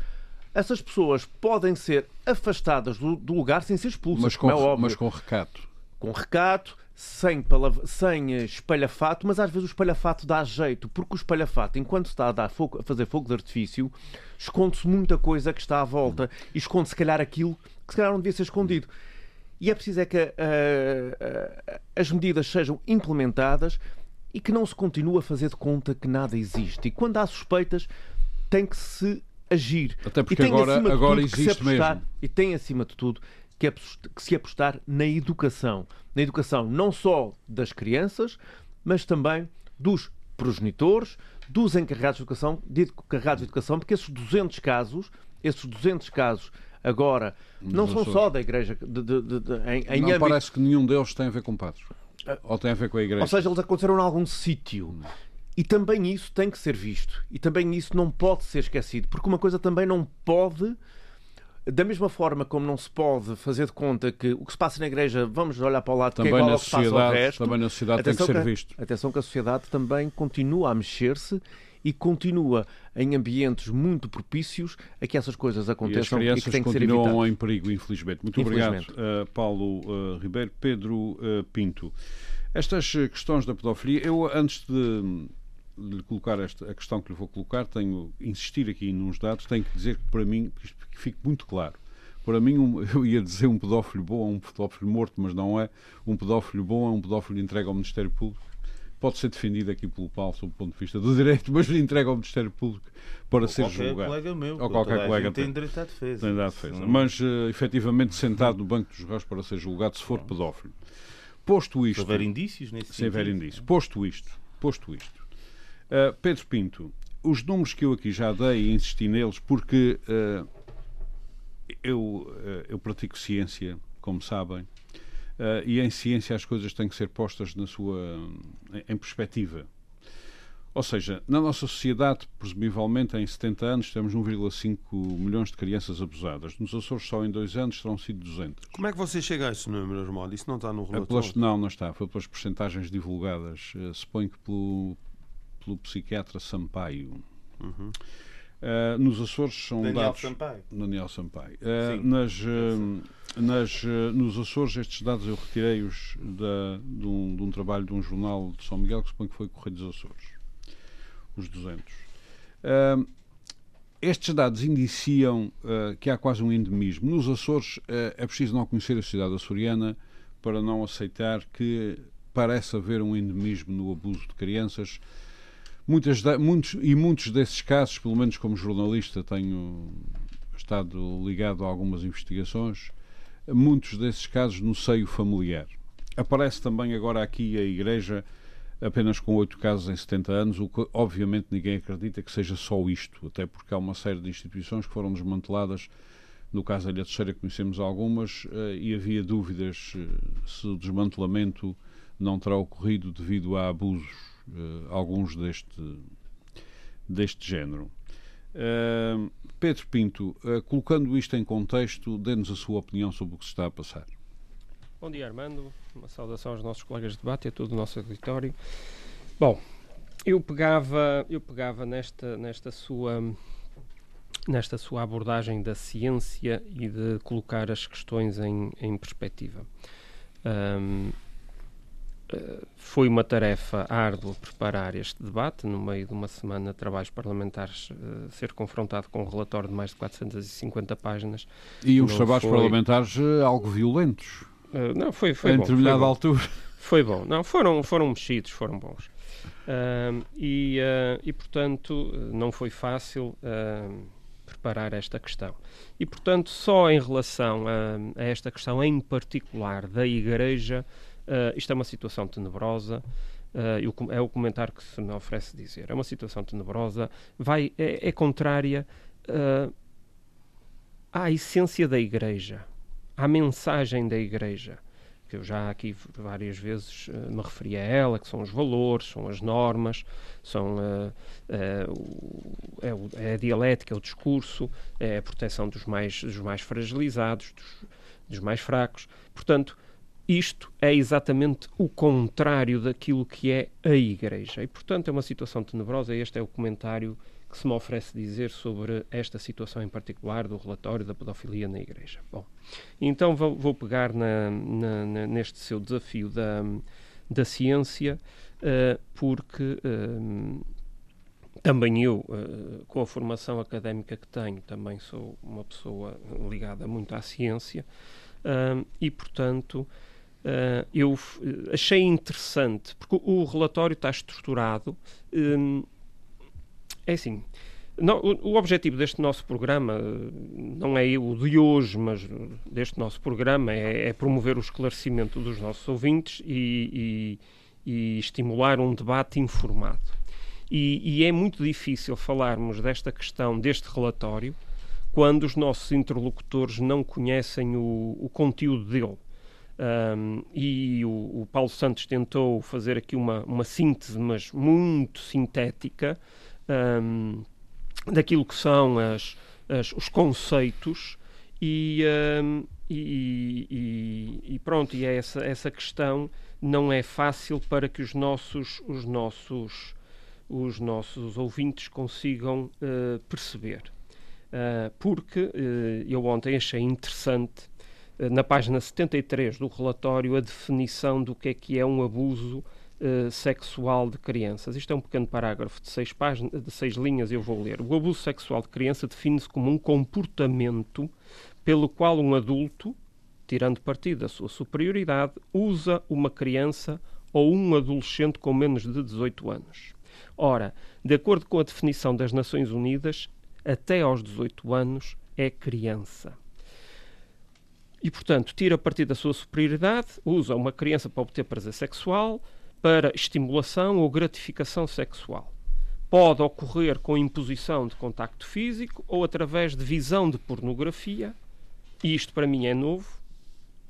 [SPEAKER 4] essas pessoas podem ser afastadas do, do lugar sem ser expulsas,
[SPEAKER 1] Mas com,
[SPEAKER 4] é óbvio.
[SPEAKER 1] mas com recato.
[SPEAKER 4] Com recato, sem, sem espalhafato, mas às vezes o espalhafato dá jeito, porque o espalhafato, enquanto está a, dar fogo- a fazer fogo de artifício, esconde-se muita coisa que está à volta e esconde se calhar aquilo que se calhar não devia ser escondido. E é preciso é que eh, eh, as medidas sejam implementadas e que não se continue a fazer de conta que nada existe. E quando há suspeitas, tem que se agir.
[SPEAKER 1] Até porque
[SPEAKER 4] e tem,
[SPEAKER 1] agora- agora
[SPEAKER 4] tudo,
[SPEAKER 1] existe mesmo.
[SPEAKER 4] E tem, acima de tudo, que, se apostar na educação. Na educação não só das crianças, mas também dos progenitores, dos encarregados de educação, de encarregados de educação, porque esses 200 casos, esses 200 casos agora, não são só da Igreja, de, de- de- de- em, em
[SPEAKER 1] não
[SPEAKER 4] âmbito-
[SPEAKER 1] parece que nenhum deles tem a ver com padres. Ou tem a ver com a igreja.
[SPEAKER 4] ou seja, eles aconteceram em algum sítio. E também isso tem que ser visto. E também isso não pode ser esquecido. Porque uma coisa também não pode. Da mesma forma como não se pode fazer de conta que o que se passa na igreja, vamos olhar para o lado que é
[SPEAKER 1] também,
[SPEAKER 4] igual ao que passa ao resto.
[SPEAKER 1] também na sociedade tem que
[SPEAKER 4] Atenção
[SPEAKER 1] ser visto.
[SPEAKER 4] Atenção que a sociedade também continua a mexer-se e continua em ambientes muito propícios a que essas coisas
[SPEAKER 1] E as
[SPEAKER 4] aconteçam e,
[SPEAKER 1] crianças
[SPEAKER 4] que têm que ser
[SPEAKER 1] continuam
[SPEAKER 4] evitadas.
[SPEAKER 1] em perigo, infelizmente. Muito
[SPEAKER 4] Infelizmente.
[SPEAKER 1] obrigado, uh, Paulo uh, Ribeiro. Pedro uh, Pinto. Estas questões da pedofilia, eu antes de lhe colocar esta, a questão que lhe vou colocar, tenho insistir aqui nos dados, tenho que dizer que para mim, que isto fique muito claro, para mim, um- eu ia dizer um pedófilo bom é um pedófilo morto, mas não é. Um pedófilo bom é um pedófilo entregue ao Ministério Público. Pode ser defendido aqui pelo Paulo, sob o ponto de vista do direito, mas entregue ao Ministério Público para ser
[SPEAKER 3] qualquer
[SPEAKER 1] julgado.
[SPEAKER 3] colega meu.
[SPEAKER 1] Ou qualquer colega
[SPEAKER 3] tem direito à defesa.
[SPEAKER 1] Tem dado defesa. Mas, eh, efetivamente, sentado no banco dos réus para ser julgado se for pedófilo. Posto
[SPEAKER 3] Se
[SPEAKER 1] isto.
[SPEAKER 3] houver indícios nesse
[SPEAKER 1] Se houver
[SPEAKER 3] sentido.
[SPEAKER 1] indício. Posto isto. Posto isto. Eh, Pedro Pinto, os números que eu aqui já dei e insisti neles, porque eh, eu, eh, eu pratico ciência, como sabem, e em ciência as coisas têm que ser postas na sua, em, em perspectiva. Ou seja, na nossa sociedade, presumivelmente, em 70 anos, temos 1,5 milhões de crianças abusadas. Nos Açores, só em dois anos, terão sido 200.
[SPEAKER 2] Como é que você chega a esses números, Armando? Isso não está no
[SPEAKER 1] É
[SPEAKER 2] relatório.
[SPEAKER 1] pelas, não, não está. Foi pelas percentagens divulgadas. Eh, suponho que pelo, pelo psiquiatra Sampaio. Eh, nos Açores são
[SPEAKER 3] Daniel
[SPEAKER 1] dados.
[SPEAKER 3] Sampaio.
[SPEAKER 1] Daniel Sampaio.
[SPEAKER 3] Sim.
[SPEAKER 1] nas, eh, nas, eh, nos Açores, estes dados eu retirei-os de, um, de um trabalho de um jornal de São Miguel, que suponho que foi Correio dos Açores. Os 200. Eh, estes dados indiciam que há quase um endemismo. Nos Açores é preciso não conhecer a sociedade açoriana para não aceitar que parece haver um endemismo no abuso de crianças. Muitas, muitos, e muitos desses casos, pelo menos como jornalista, tenho estado ligado a algumas investigações, muitos desses casos no seio familiar. Aparece também agora aqui a Igreja apenas com oito casos em 70 anos, o que obviamente ninguém acredita que seja só isto, até porque há uma série de instituições que foram desmanteladas. No caso da Ilha Terceira conhecemos algumas eh, e havia dúvidas eh, se o desmantelamento não terá ocorrido devido a abusos alguns deste, deste género. Uh, Pedro Pinto, uh, colocando isto em contexto, dê-nos a sua opinião sobre o que se está a passar.
[SPEAKER 5] Bom dia, Armando. Uma saudação aos nossos colegas de debate e a todo o nosso auditório. Bom, eu pegava, eu pegava nesta, nesta sua nesta sua abordagem da ciência e de colocar as questões em, em perspectiva. Um, eh, foi uma tarefa árdua preparar este debate, no meio de uma semana de trabalhos parlamentares, uh, ser confrontado com um relatório de mais de 450 páginas.
[SPEAKER 1] E uns trabalhos foi... parlamentares uh, algo violentos.
[SPEAKER 5] Uh, não, foi, foi
[SPEAKER 1] em
[SPEAKER 5] bom.
[SPEAKER 1] Em determinada
[SPEAKER 5] foi
[SPEAKER 1] altura.
[SPEAKER 5] Foi bom. Não, foram, foram mexidos, foram bons. e, e, portanto, não foi fácil preparar esta questão. E, portanto, só em relação a, a esta questão em particular da Igreja, Uh, isto é uma situação tenebrosa. Uh, é o comentário que se me oferece dizer. É uma situação tenebrosa, vai, é, é contrária uh, à essência da Igreja, à mensagem da Igreja, que eu já aqui várias vezes uh, me referi a ela, que são os valores, são as normas, são é, o, é, a dialética, é o discurso, é a proteção dos mais, dos mais fragilizados, dos, dos mais fracos. Portanto, isto é exatamente o contrário daquilo que é a Igreja. E, portanto, é uma situação tenebrosa. Este é o comentário que se me oferece dizer sobre esta situação em particular do relatório da pedofilia na Igreja. Bom, então vou, vou pegar na, na, neste seu desafio da, da ciência, uh, porque uh, também eu, uh, com a formação académica que tenho, também sou uma pessoa ligada muito à ciência e, portanto, Uh, eu eh, achei interessante, porque o, relatório está estruturado. Um, é assim, não, o, o, objetivo deste nosso programa não é o de hoje, mas deste nosso programa é, é promover o esclarecimento dos nossos ouvintes e, e, e estimular um debate informado. E, e, é muito difícil falarmos desta questão, deste relatório, quando os nossos interlocutores não conhecem o, o conteúdo dele. Um, e o, o, Paulo Santos tentou fazer aqui uma, uma síntese, mas muito sintética, um, daquilo que são as, as, os conceitos e, um, e, e, e, pronto, e é essa, essa questão não é fácil para que os nossos, os nossos, os nossos ouvintes consigam uh, perceber. Uh, porque uh, eu ontem achei interessante na página 73 do relatório a definição do que é que é um abuso uh, sexual de crianças. Isto é um pequeno parágrafo de seis, páginas, de seis linhas, eu vou ler. O abuso sexual de criança define-se como um comportamento pelo qual um adulto, tirando partido da sua superioridade, usa uma criança ou um adolescente com menos de 18 anos. Ora, de acordo com a definição das Nações Unidas, até aos 18 anos é criança. E, portanto, tira partido da sua superioridade, usa uma criança para obter prazer sexual, para estimulação ou gratificação sexual. Pode ocorrer com imposição de contacto físico ou através de visão de pornografia, e isto para mim é novo,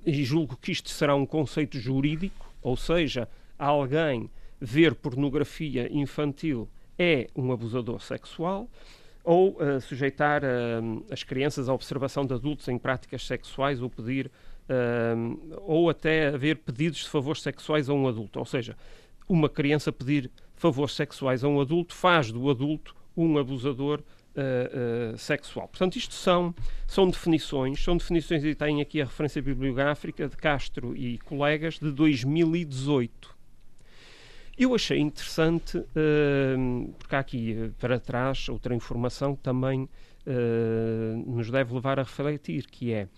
[SPEAKER 5] e julgo que isto será um conceito jurídico, ou seja, alguém ver pornografia infantil é um abusador sexual ou uh, sujeitar uh, as crianças à observação de adultos em práticas sexuais ou pedir uh, ou até haver pedidos de favores sexuais a um adulto. Ou seja, uma criança pedir favores sexuais a um adulto faz do adulto um abusador sexual. Portanto, isto são, são definições, são definições e tem aqui a referência bibliográfica de Castro e colegas de 2018. Eu achei interessante, uh, porque há aqui uh, para trás outra informação que também uh, nos deve levar a refletir, que é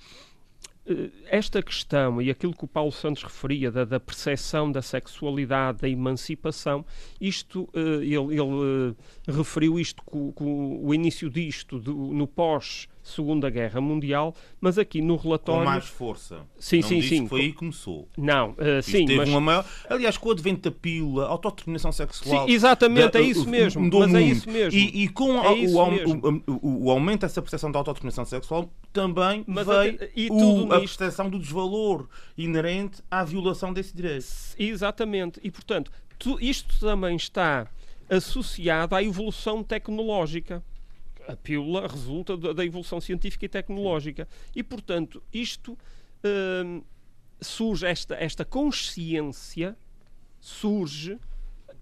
[SPEAKER 5] eh, esta questão e aquilo que o Paulo Santos referia da, da percepção da sexualidade, da emancipação, isto ele, ele referiu isto com, com, o início disto do, no pós Segunda Guerra Mundial, mas aqui no relatório.
[SPEAKER 3] Com mais força.
[SPEAKER 5] Sim,
[SPEAKER 3] não
[SPEAKER 5] sim, sim.
[SPEAKER 3] foi aí que começou.
[SPEAKER 5] Não, uh, sim.
[SPEAKER 3] Teve
[SPEAKER 5] mas...
[SPEAKER 3] uma maior... Aliás, com o advento da pílula, autodeterminação sexual.
[SPEAKER 5] Sim, exatamente, da, é isso mesmo. Mas
[SPEAKER 3] mundo.
[SPEAKER 5] é isso mesmo.
[SPEAKER 3] E, e com
[SPEAKER 5] é
[SPEAKER 3] o, o, o, o, aumento dessa percepção da autodeterminação sexual, também mas veio
[SPEAKER 5] e tudo
[SPEAKER 3] a percepção do desvalor inerente à violação desse direito.
[SPEAKER 5] Exatamente. E, portanto, tu- isto também está associado à evolução tecnológica. A pílula resulta da, evolução científica e tecnológica. E, portanto, isto hum, surge, esta, esta consciência surge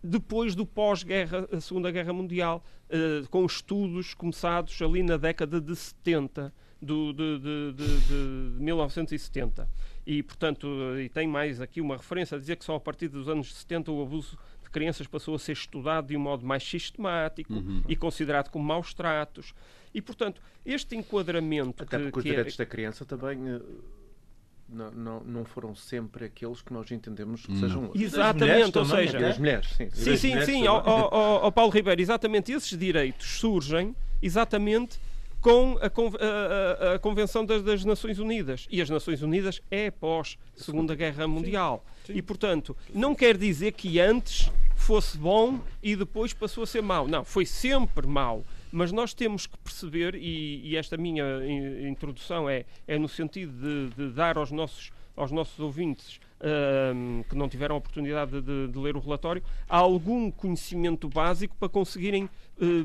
[SPEAKER 5] depois do pós-guerra, a Segunda Guerra Mundial, eh, com estudos começados ali na década de 70, do, de, de- de- de 1970. E, portanto, eh, e tem mais aqui uma referência a dizer que só a partir dos anos 70 o abuso de crianças passou a ser estudado de um modo mais sistemático e considerado como maus tratos. E, portanto, este enquadramento
[SPEAKER 4] Até
[SPEAKER 5] que,
[SPEAKER 4] porque os
[SPEAKER 5] que é-
[SPEAKER 4] direitos da criança também eh, não, não, não foram sempre aqueles que nós entendemos que
[SPEAKER 1] Não.
[SPEAKER 4] sejam hoje.
[SPEAKER 5] Exatamente,
[SPEAKER 3] mulheres
[SPEAKER 5] ou
[SPEAKER 3] também,
[SPEAKER 5] seja,
[SPEAKER 4] das mulheres, sim.
[SPEAKER 5] Sim,
[SPEAKER 4] das
[SPEAKER 5] sim,
[SPEAKER 4] mulheres
[SPEAKER 5] sim, ó, Paulo Ribeiro, exatamente esses direitos surgem exatamente com a, a- a- Convenção das, das Nações Unidas. E as Nações Unidas é pós Segunda Guerra Mundial. E, portanto, não quer dizer que antes fosse bom e depois passou a ser mau. Não, foi sempre mau. Mas nós temos que perceber, e, e esta minha in- introdução é, é no sentido de, de dar aos nossos, aos nossos ouvintes ahm, que não tiveram a oportunidade de, de- ler o relatório, algum conhecimento básico para conseguirem eh,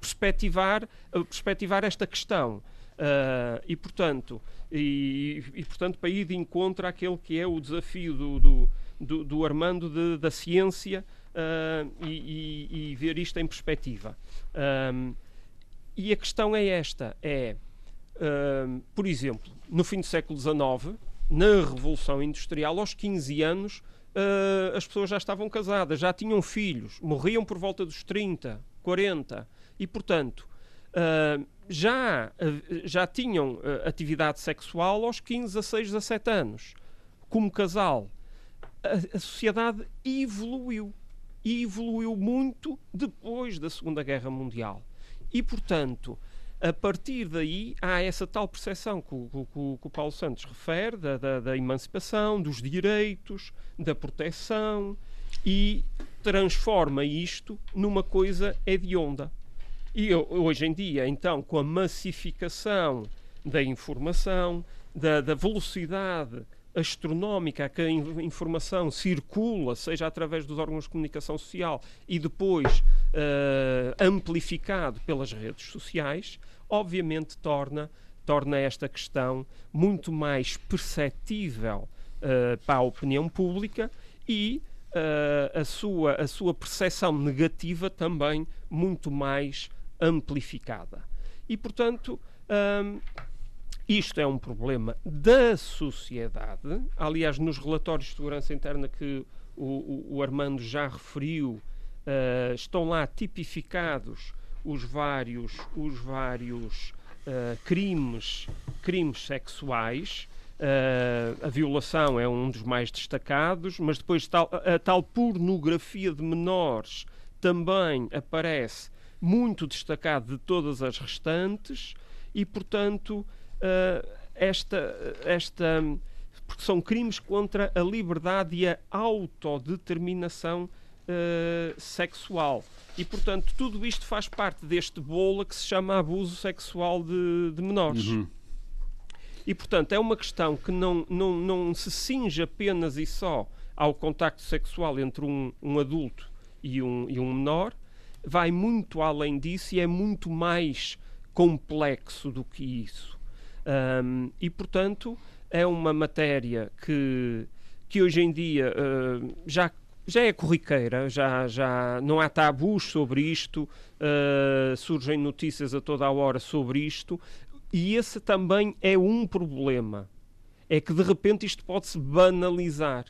[SPEAKER 5] perspectivar, eh, perspectivar esta questão. Ah, e, portanto, e, e, portanto, para ir de encontro àquele que é o desafio do, do, do, do Armando de- da ciência ah, e, e- e ver isto em perspectiva. Ahm, e a questão é esta: é, por exemplo, no fim do século XIX, na Revolução Industrial, aos 15 anos, ah, as pessoas já estavam casadas, já tinham filhos, morriam por volta dos 30, 40, e portanto. Já, ah, já tinham ah, atividade sexual aos 15, 16, 17 anos, como casal. A, a sociedade evoluiu. E evoluiu muito depois da Segunda Guerra Mundial. E, portanto, a partir daí há essa tal percepção que o, que que o Paulo Santos refere da, da- da emancipação, dos direitos, da proteção e transforma isto numa coisa hedionda. E ho- hoje em dia, então, com a massificação da informação, da, da velocidade astronómica a que a in- informação circula, seja através dos órgãos de comunicação social e depois eh, amplificado pelas redes sociais, obviamente torna, torna esta questão muito mais perceptível eh, para a opinião pública e eh, a, sua, a sua percepção negativa também muito mais amplificada. E, portanto, hum, isto é um problema da sociedade. Aliás, nos relatórios de segurança interna que o, o- o Armando já referiu, eh, estão lá tipificados os vários, os vários eh, crimes, crimes sexuais. Eh, a violação é um dos mais destacados, mas depois tal, a tal pornografia de menores também aparece muito destacado de todas as restantes e, portanto, eh, esta, esta porque são crimes contra a liberdade e a autodeterminação eh, sexual. E, portanto, tudo isto faz parte deste bolo que se chama abuso sexual de, de menores.
[SPEAKER 1] Uhum.
[SPEAKER 5] E, portanto, é uma questão que não, não, não se cinge apenas e só ao contacto sexual entre um, um adulto e um, e um menor, vai muito além disso e é muito mais complexo do que isso. Ahm, e, portanto, é uma matéria que, que hoje em dia ah, já, já é corriqueira, já, já não há tabus sobre isto, ah, surgem notícias a toda a hora sobre isto, e esse também é um problema. É que de repente isto pode-se banalizar.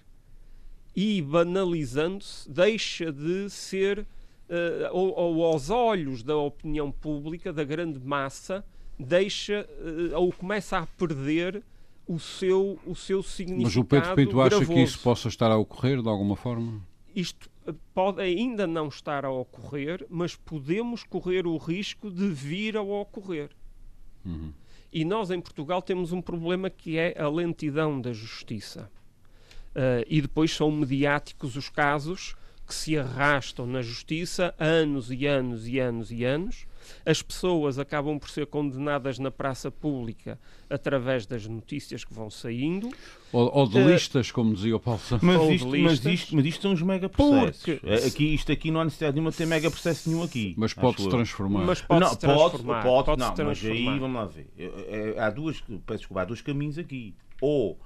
[SPEAKER 5] E banalizando-se, deixa de ser, eh, ou, ou aos olhos da opinião pública, da grande massa, deixa eh, ou começa a perder o seu, o seu significado.
[SPEAKER 1] Mas o Pedro Pinto acha que isso possa estar a ocorrer de alguma forma?
[SPEAKER 5] isto eh, pode ainda não estar a ocorrer, mas podemos correr o risco de vir a ocorrer.
[SPEAKER 1] Uhum.
[SPEAKER 5] E nós em Portugal temos um problema que é a lentidão da justiça. Eh, e depois são mediáticos os casos que se arrastam na justiça anos e anos e anos e anos. As pessoas acabam por ser condenadas na praça pública através das notícias que vão saindo.
[SPEAKER 1] Ou, ou de
[SPEAKER 5] Eh,
[SPEAKER 1] listas, como dizia o Paulo Santos.
[SPEAKER 3] Mas isto, mas, isto, mas isto são os mega processos.
[SPEAKER 5] Porque-
[SPEAKER 3] É, Aqui, isto aqui não há necessidade nenhuma de ter mega processo nenhum aqui.
[SPEAKER 1] Mas pode-se transformar.
[SPEAKER 5] Mas pode-se
[SPEAKER 3] não, pode,
[SPEAKER 5] transformar.
[SPEAKER 3] pode,
[SPEAKER 5] pode-se
[SPEAKER 3] não, mas aí
[SPEAKER 5] transformar.
[SPEAKER 3] vamos lá ver. É, é, há duas, peço desculpa, há dois caminhos aqui. Ou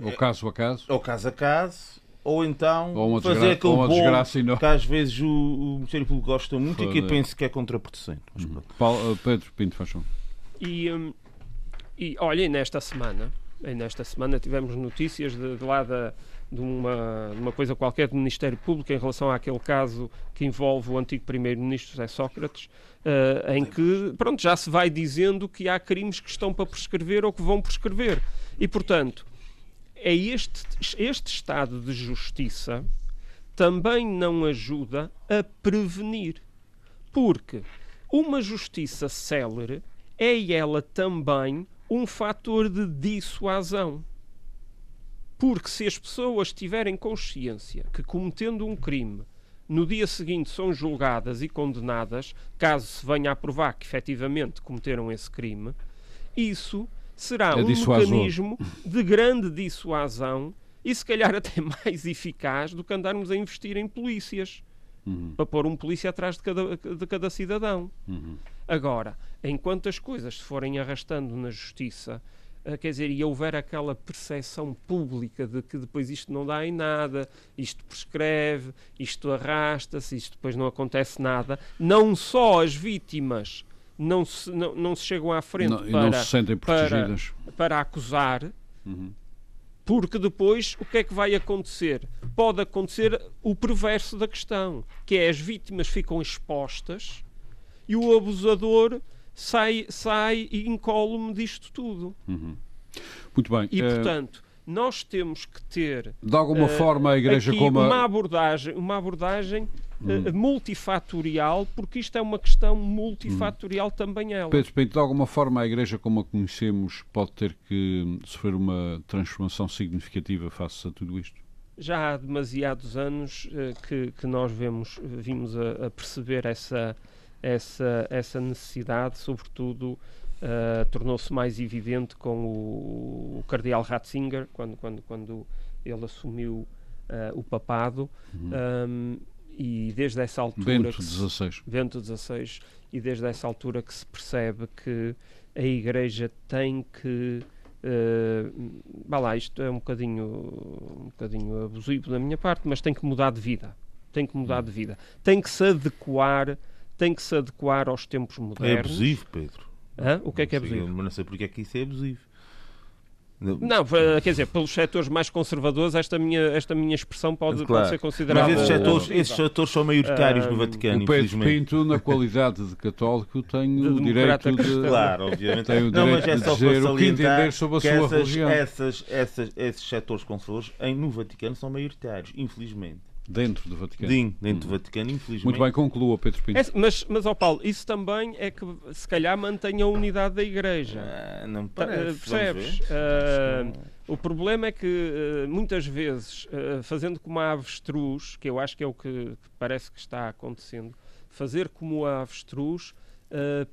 [SPEAKER 1] Ou caso a caso.
[SPEAKER 3] ou caso a caso, ou então
[SPEAKER 1] Ou uma
[SPEAKER 3] fazer
[SPEAKER 1] desgra-
[SPEAKER 3] aquele
[SPEAKER 1] ou uma
[SPEAKER 3] bolo
[SPEAKER 1] desgraça enorme.
[SPEAKER 3] que às vezes o, o Ministério Público gosta muito e que eu
[SPEAKER 1] Foda.
[SPEAKER 3] penso que é contraproducente. Pronto.
[SPEAKER 1] Paulo- eh, Pedro Pinto, faz favor.
[SPEAKER 5] E, hum, e olha, e nesta semana, nesta semana tivemos notícias de, de lá da, de, uma, de uma coisa qualquer do Ministério Público em relação àquele caso que envolve o antigo Primeiro-Ministro José Sócrates, eh, em que pronto, já se vai dizendo que há crimes que estão para prescrever ou que vão prescrever. E, portanto, é este, este estado de justiça também não ajuda a prevenir. Porque uma justiça célere é ela também um fator de dissuasão. Porque se as pessoas tiverem consciência que cometendo um crime no dia seguinte são julgadas e condenadas, caso se venha a provar que efetivamente cometeram esse crime, isso será
[SPEAKER 1] É
[SPEAKER 5] um mecanismo de grande dissuasão e se calhar até mais eficaz do que andarmos a investir em polícias
[SPEAKER 1] Uhum,
[SPEAKER 5] para pôr um polícia atrás de cada, de cada cidadão.
[SPEAKER 1] uhum.
[SPEAKER 5] Agora, enquanto as coisas se forem arrastando na justiça, eh, quer dizer, e houver aquela percepção pública de que depois isto não dá em nada, isto prescreve, isto arrasta-se, isto depois não acontece nada, não só as vítimas não se, não, não se chegam à frente
[SPEAKER 1] Não- e não
[SPEAKER 5] para,
[SPEAKER 1] se sentem
[SPEAKER 5] para-
[SPEAKER 1] protegidas.
[SPEAKER 5] para acusar,
[SPEAKER 1] Uhum.
[SPEAKER 5] porque depois o que é que vai acontecer? Pode acontecer o perverso da questão, que é as vítimas ficam expostas e o abusador sai, sai incólume disto tudo.
[SPEAKER 1] Uhum. Muito bem.
[SPEAKER 5] E
[SPEAKER 1] eh,
[SPEAKER 5] portanto, nós temos que ter
[SPEAKER 1] de alguma
[SPEAKER 5] eh,
[SPEAKER 1] forma a Igreja como
[SPEAKER 5] uma abordagem, uma abordagem
[SPEAKER 1] Hum.
[SPEAKER 5] multifatorial, porque isto é uma questão multifatorial também ela.
[SPEAKER 1] Pedro Pinto, de alguma forma a Igreja como a conhecemos pode ter que sofrer uma transformação significativa face a tudo isto?
[SPEAKER 5] já há demasiados anos eh, que, que nós vemos, vimos a, a perceber essa, essa, essa necessidade, sobretudo eh, tornou-se mais evidente com o, o cardeal Ratzinger, quando, quando, quando ele assumiu eh, o papado, um, e desde essa altura...
[SPEAKER 1] Bento
[SPEAKER 5] se-
[SPEAKER 1] XVI.
[SPEAKER 5] Bento XVI, e desde essa altura que se percebe que a Igreja tem que. Uh, vá lá, isto é um bocadinho, um bocadinho abusivo da minha parte, mas tem que mudar de vida. Tem que mudar de vida. Tem que se adequar, tem que se adequar aos tempos
[SPEAKER 3] É
[SPEAKER 5] modernos.
[SPEAKER 3] abusivo, Pedro.
[SPEAKER 5] Hã? O que é que é abusivo?
[SPEAKER 3] Mas não sei porque é que isso é abusivo. Não,
[SPEAKER 5] quer dizer, pelos setores mais conservadores, esta minha, esta minha expressão pode,
[SPEAKER 3] Claro.
[SPEAKER 5] pode ser considerada.
[SPEAKER 3] Mas esses setores, esses setores são maioritários no
[SPEAKER 5] Ah,
[SPEAKER 3] Vaticano,
[SPEAKER 1] O Pedro. Pinto, na qualidade de católico, tem
[SPEAKER 5] De
[SPEAKER 1] o direito de.
[SPEAKER 5] cristão.
[SPEAKER 3] Claro, obviamente.
[SPEAKER 1] Tem o
[SPEAKER 3] não, mas
[SPEAKER 1] direito
[SPEAKER 3] é
[SPEAKER 1] de
[SPEAKER 3] só
[SPEAKER 1] dizer
[SPEAKER 3] para
[SPEAKER 1] o que entender sobre a
[SPEAKER 3] que
[SPEAKER 1] sua
[SPEAKER 3] essas,
[SPEAKER 1] religião.
[SPEAKER 3] essas, essas, esses setores conservadores em, no Vaticano são maioritários, infelizmente.
[SPEAKER 1] Dentro do Vaticano.
[SPEAKER 3] Dim, dentro do Vaticano, infelizmente.
[SPEAKER 1] Muito bem, conclua, Pedro Pinto.
[SPEAKER 5] É, mas, mas, ó Paulo, isso também é que se calhar mantém a unidade da Igreja.
[SPEAKER 3] Ah, não me
[SPEAKER 5] Tá,
[SPEAKER 3] parece. vamos
[SPEAKER 5] percebes?
[SPEAKER 3] que
[SPEAKER 5] O problema é que eh, muitas vezes, eh, fazendo como a avestruz, que eu acho que é o que, parece que está acontecendo, fazer como a avestruz eh,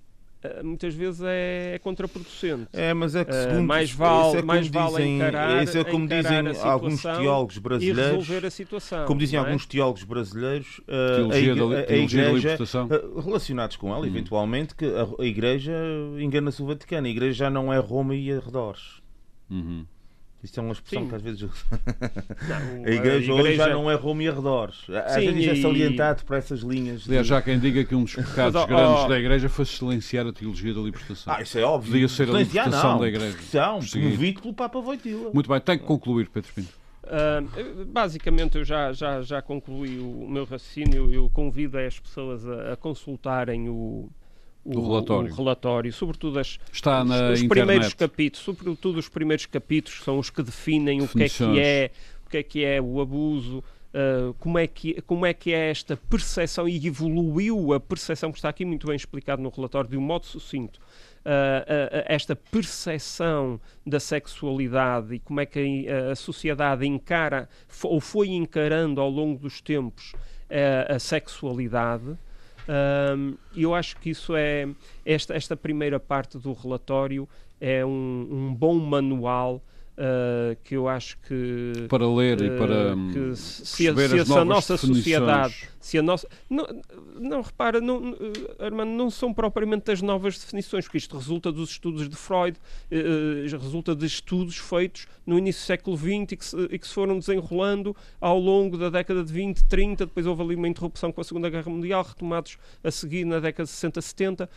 [SPEAKER 5] muitas vezes é, é contraproducente.
[SPEAKER 3] É, mas é que
[SPEAKER 5] Eh,
[SPEAKER 3] segundo
[SPEAKER 5] mais
[SPEAKER 3] isso
[SPEAKER 5] vale-
[SPEAKER 3] é
[SPEAKER 5] mais vale
[SPEAKER 3] dizem,
[SPEAKER 5] encarar-
[SPEAKER 3] isso é como
[SPEAKER 5] encarar
[SPEAKER 3] dizem
[SPEAKER 5] a
[SPEAKER 3] alguns
[SPEAKER 5] situação
[SPEAKER 3] teólogos
[SPEAKER 5] E
[SPEAKER 3] brasileiros.
[SPEAKER 5] resolver a situação.
[SPEAKER 3] Como dizem
[SPEAKER 5] é?
[SPEAKER 3] alguns teólogos brasileiros, eh, a, igre-
[SPEAKER 1] da,
[SPEAKER 3] a- a
[SPEAKER 1] teologia da
[SPEAKER 3] igreja,
[SPEAKER 1] libertação.
[SPEAKER 3] eh, relacionados com
[SPEAKER 5] Hum.
[SPEAKER 3] ela, eventualmente, que a, a igreja engana-se o Vaticano. A igreja já não é Roma e arredores.
[SPEAKER 1] Uhum.
[SPEAKER 3] Isto é uma expressão
[SPEAKER 5] Sim.
[SPEAKER 3] que às vezes.
[SPEAKER 5] Não,
[SPEAKER 3] A igreja, hoje já
[SPEAKER 5] igreja-
[SPEAKER 3] não é Roma e arredores. Às
[SPEAKER 5] Sim,
[SPEAKER 3] vezes é
[SPEAKER 5] e-
[SPEAKER 3] salientado por essas linhas. de-
[SPEAKER 1] Aliás, já quem diga que um dos pecados
[SPEAKER 5] Mas,
[SPEAKER 1] grandes da Igreja foi silenciar a teologia da libertação.
[SPEAKER 3] Ah, isso é óbvio.
[SPEAKER 1] Podia ser a
[SPEAKER 3] Silenciar,
[SPEAKER 1] libertação
[SPEAKER 3] não.
[SPEAKER 1] da igreja. Perseguir.
[SPEAKER 3] promovido pelo Papa Voitila.
[SPEAKER 1] Muito bem, tem que concluir, Pedro Pinto.
[SPEAKER 5] Ah, basicamente, eu já, já, já concluí o meu raciocínio. Eu convido as pessoas a, a consultarem o,
[SPEAKER 1] O relatório.
[SPEAKER 5] o relatório, sobretudo as,
[SPEAKER 1] Está na
[SPEAKER 5] os, os primeiros capítulos, sobretudo os primeiros capítulos, são os que definem o que é que é, o que é que é o abuso, Uh, como, é que, como é que é esta percepção e evoluiu a percepção que está aqui muito bem explicado no relatório de um modo sucinto uh, esta percepção da sexualidade e como é que a, sociedade encara ou foi encarando ao longo dos tempos uh, a sexualidade. Um, eu acho que isso é esta, esta primeira parte do relatório é um, um bom manual Uh, que eu acho que
[SPEAKER 1] para ler uh, e para hum, que se, a, se,
[SPEAKER 5] nossa sociedade se a nossa não, não repara não, Armando não são propriamente as novas definições porque isto resulta dos estudos de Freud uh, resulta de estudos feitos no início do século XX e que, se, e que se foram desenrolando ao longo da década de 20, 30 depois houve ali uma interrupção com a Segunda Guerra Mundial retomados a seguir na década de 60, 70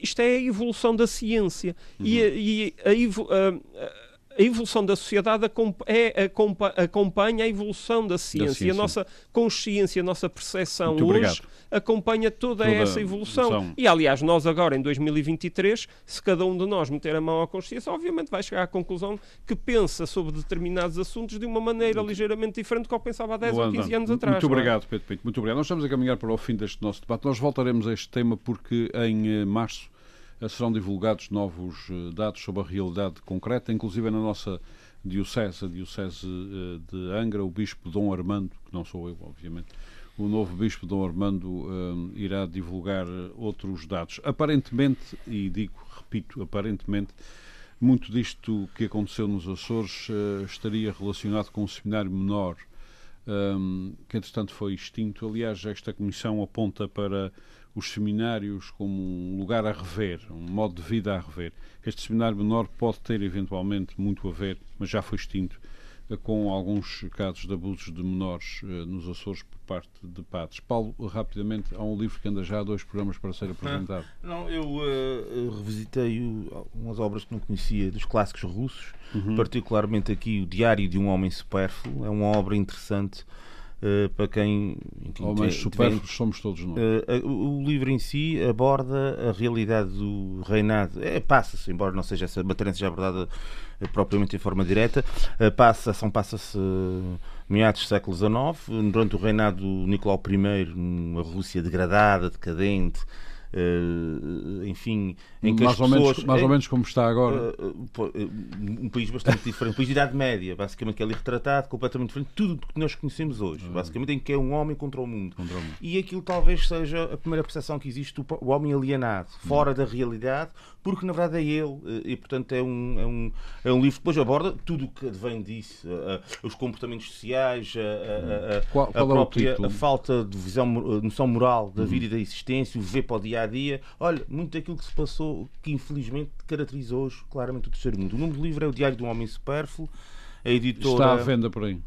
[SPEAKER 5] isto é a evolução da ciência. Uhum. e, a, e a, a a evolução da sociedade é, acompanha a evolução da ciência. da ciência. A nossa consciência, a nossa percepção Muito hoje obrigado. acompanha toda, toda essa evolução. evolução. E, aliás, nós agora, em 2023, se cada um de nós meter a mão à consciência, obviamente vai chegar à conclusão que pensa sobre determinados assuntos de uma maneira Muito. ligeiramente diferente do que eu pensava há 10 ou 15 anos atrás.
[SPEAKER 1] Muito é? obrigado, é? Pedro Pinto. Muito obrigado. Nós estamos a caminhar para o fim deste nosso debate. Nós voltaremos a este tema porque em eh, março serão divulgados novos eh, dados sobre a realidade concreta, inclusive na nossa diocese, a diocese eh, de Angra, o bispo Dom Armando, que não sou eu, obviamente, o novo bispo Dom Armando eh, irá divulgar outros dados. Aparentemente, e digo, repito, aparentemente, muito disto que aconteceu nos Açores estaria relacionado com um seminário menor um, que, entretanto, foi extinto. Aliás, esta comissão aponta para os seminários como um lugar a rever, um modo de vida a rever. Este seminário menor pode ter eventualmente muito a ver, mas já foi extinto, com alguns casos de abusos de menores uh, nos Açores por parte de padres. Paulo, rapidamente, há um livro que anda já há dois programas para ser apresentado.
[SPEAKER 3] Ah, não, eu uh, revisitei umas obras que não conhecia dos clássicos russos, uhum. particularmente aqui o Diário de um Homem Supérfluo. É uma obra interessante Uh, para quem.
[SPEAKER 1] Homens tem, supérfluos somos todos nós.
[SPEAKER 3] Uh, o, o, livro em si aborda a realidade do reinado. É, Passa-se, embora não seja essa matéria já abordada uh, propriamente em forma direta, passa, são passa-se meados do século XIX, durante o reinado do Nicolau I, uma Rússia degradada, decadente. Uh, enfim,
[SPEAKER 1] em que mais, ou, pessoas, menos, mais ou menos como está agora. Uh,
[SPEAKER 3] uh, um país bastante diferente, um país de Idade Média, basicamente, que é ali retratado, completamente diferente de tudo que nós conhecemos hoje, basicamente, em que é um homem contra o mundo. Contra o mundo. E aquilo talvez seja a primeira percepção que existe do o homem alienado, fora da realidade, porque na verdade é ele, e portanto é um, é um, é um livro que depois aborda tudo o que advém disso, os comportamentos sociais, a, a, a, qual, qual a é própria a falta de visão, noção moral da vida e da existência, o ver para o dia a dia. Olha, muito daquilo que se passou, que infelizmente caracteriza hoje claramente o terceiro mundo. O nome do livro é O Diário de um Homem Supérfluo. A editora...
[SPEAKER 1] Está à venda por aí.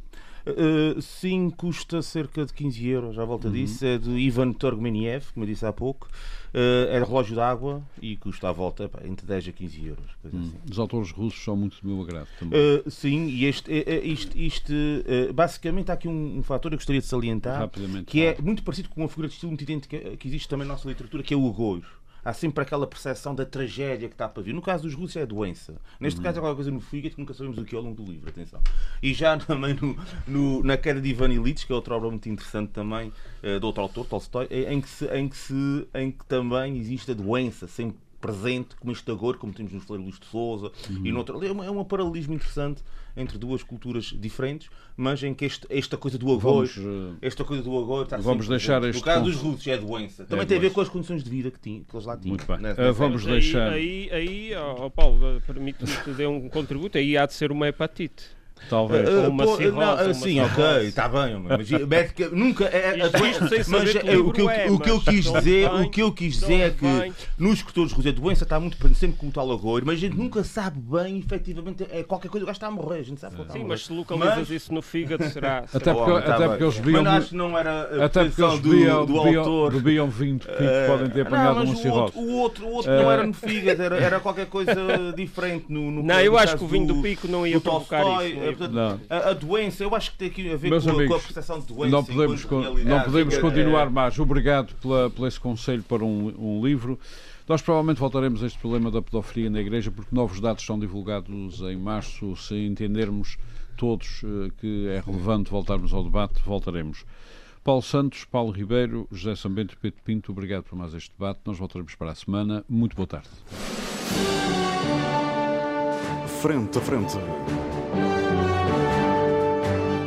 [SPEAKER 3] Uh, sim, custa cerca de 15 euros, à volta uhum. disso. É de Ivan Turgmeniev, como eu disse há pouco. Uh, é de relógio d'água e custa à volta pá, entre 10 a 15 euros. Hum. Assim.
[SPEAKER 1] Os autores russos são muito do meu agrado também.
[SPEAKER 3] Uh, sim, e este, este, este basicamente há aqui um, um fator que eu gostaria de salientar que é muito parecido com uma figura de estilo muito idêntica que existe também na nossa literatura, que é o agouro há sempre aquela percepção da tragédia que está para vir. No caso dos russos é a doença. Neste uhum. caso é alguma coisa no fígado que nunca sabemos o que é ao longo do livro, atenção. E já também no, no, na queda de Ivan Illich, que é outra obra muito interessante também, uh, do outro autor, Tolstói, em que, se, em, que se, em que também existe a doença, sempre presente, como este agor, como temos no Fleiro Luís de Souza uhum. e noutro. É, é um paralelismo interessante entre duas culturas diferentes, mas em que este, esta coisa do agor, vamos, uh, esta coisa do agor está
[SPEAKER 1] vamos deixar este
[SPEAKER 3] No caso dos russos é doença. Também é tem doença. a ver com as condições de vida que, tinha, que eles lá tinham.
[SPEAKER 1] Muito bem. uh, vamos deixar.
[SPEAKER 5] Aí, aí, aí oh, Paulo, permite-me que dê um contributo, aí há de ser uma hepatite.
[SPEAKER 1] Talvez.
[SPEAKER 5] Uh, uma pô, cirrose, não,
[SPEAKER 3] uma sim, ok, está bem, mas médica nunca é, é mas é, o que eu, é, o que eu quis dizer, bem, o que eu quis dizer é que bem. nos escutores de a doença está muito sempre com o tal agor, mas a gente nunca sabe bem, efetivamente, é qualquer coisa, o gajo está a morrer, a gente sabe. Sim,
[SPEAKER 5] mas se localizas mas... isso no fígado, será.
[SPEAKER 1] Até porque, até porque eles bebiam.
[SPEAKER 3] Mas acho que não era
[SPEAKER 1] a até porque eles bebiam, do, do autor. Bebiam vinho de pico, uh, podem ter apanhado uma cirrose.
[SPEAKER 3] O outro, o outro não era no fígado, era qualquer coisa diferente no.
[SPEAKER 5] Não, eu acho que o vinho do pico não ia provocar isso não.
[SPEAKER 3] A, a, doença, eu acho que tem aqui a ver Meus com, amigos, com a percepção de doença.
[SPEAKER 1] Não podemos, con não podemos continuar é... mais. Obrigado pela, por esse conselho para um, um livro. Nós provavelmente voltaremos a este problema da pedofilia na Igreja, porque novos dados são divulgados em março. Se entendermos todos eh, que é relevante voltarmos ao debate, voltaremos. Paulo Santos, Paulo Ribeiro, José Sambento e Pedro Pinto, obrigado por mais este debate. Nós voltaremos para a semana. Muito boa tarde.
[SPEAKER 6] Frente a frente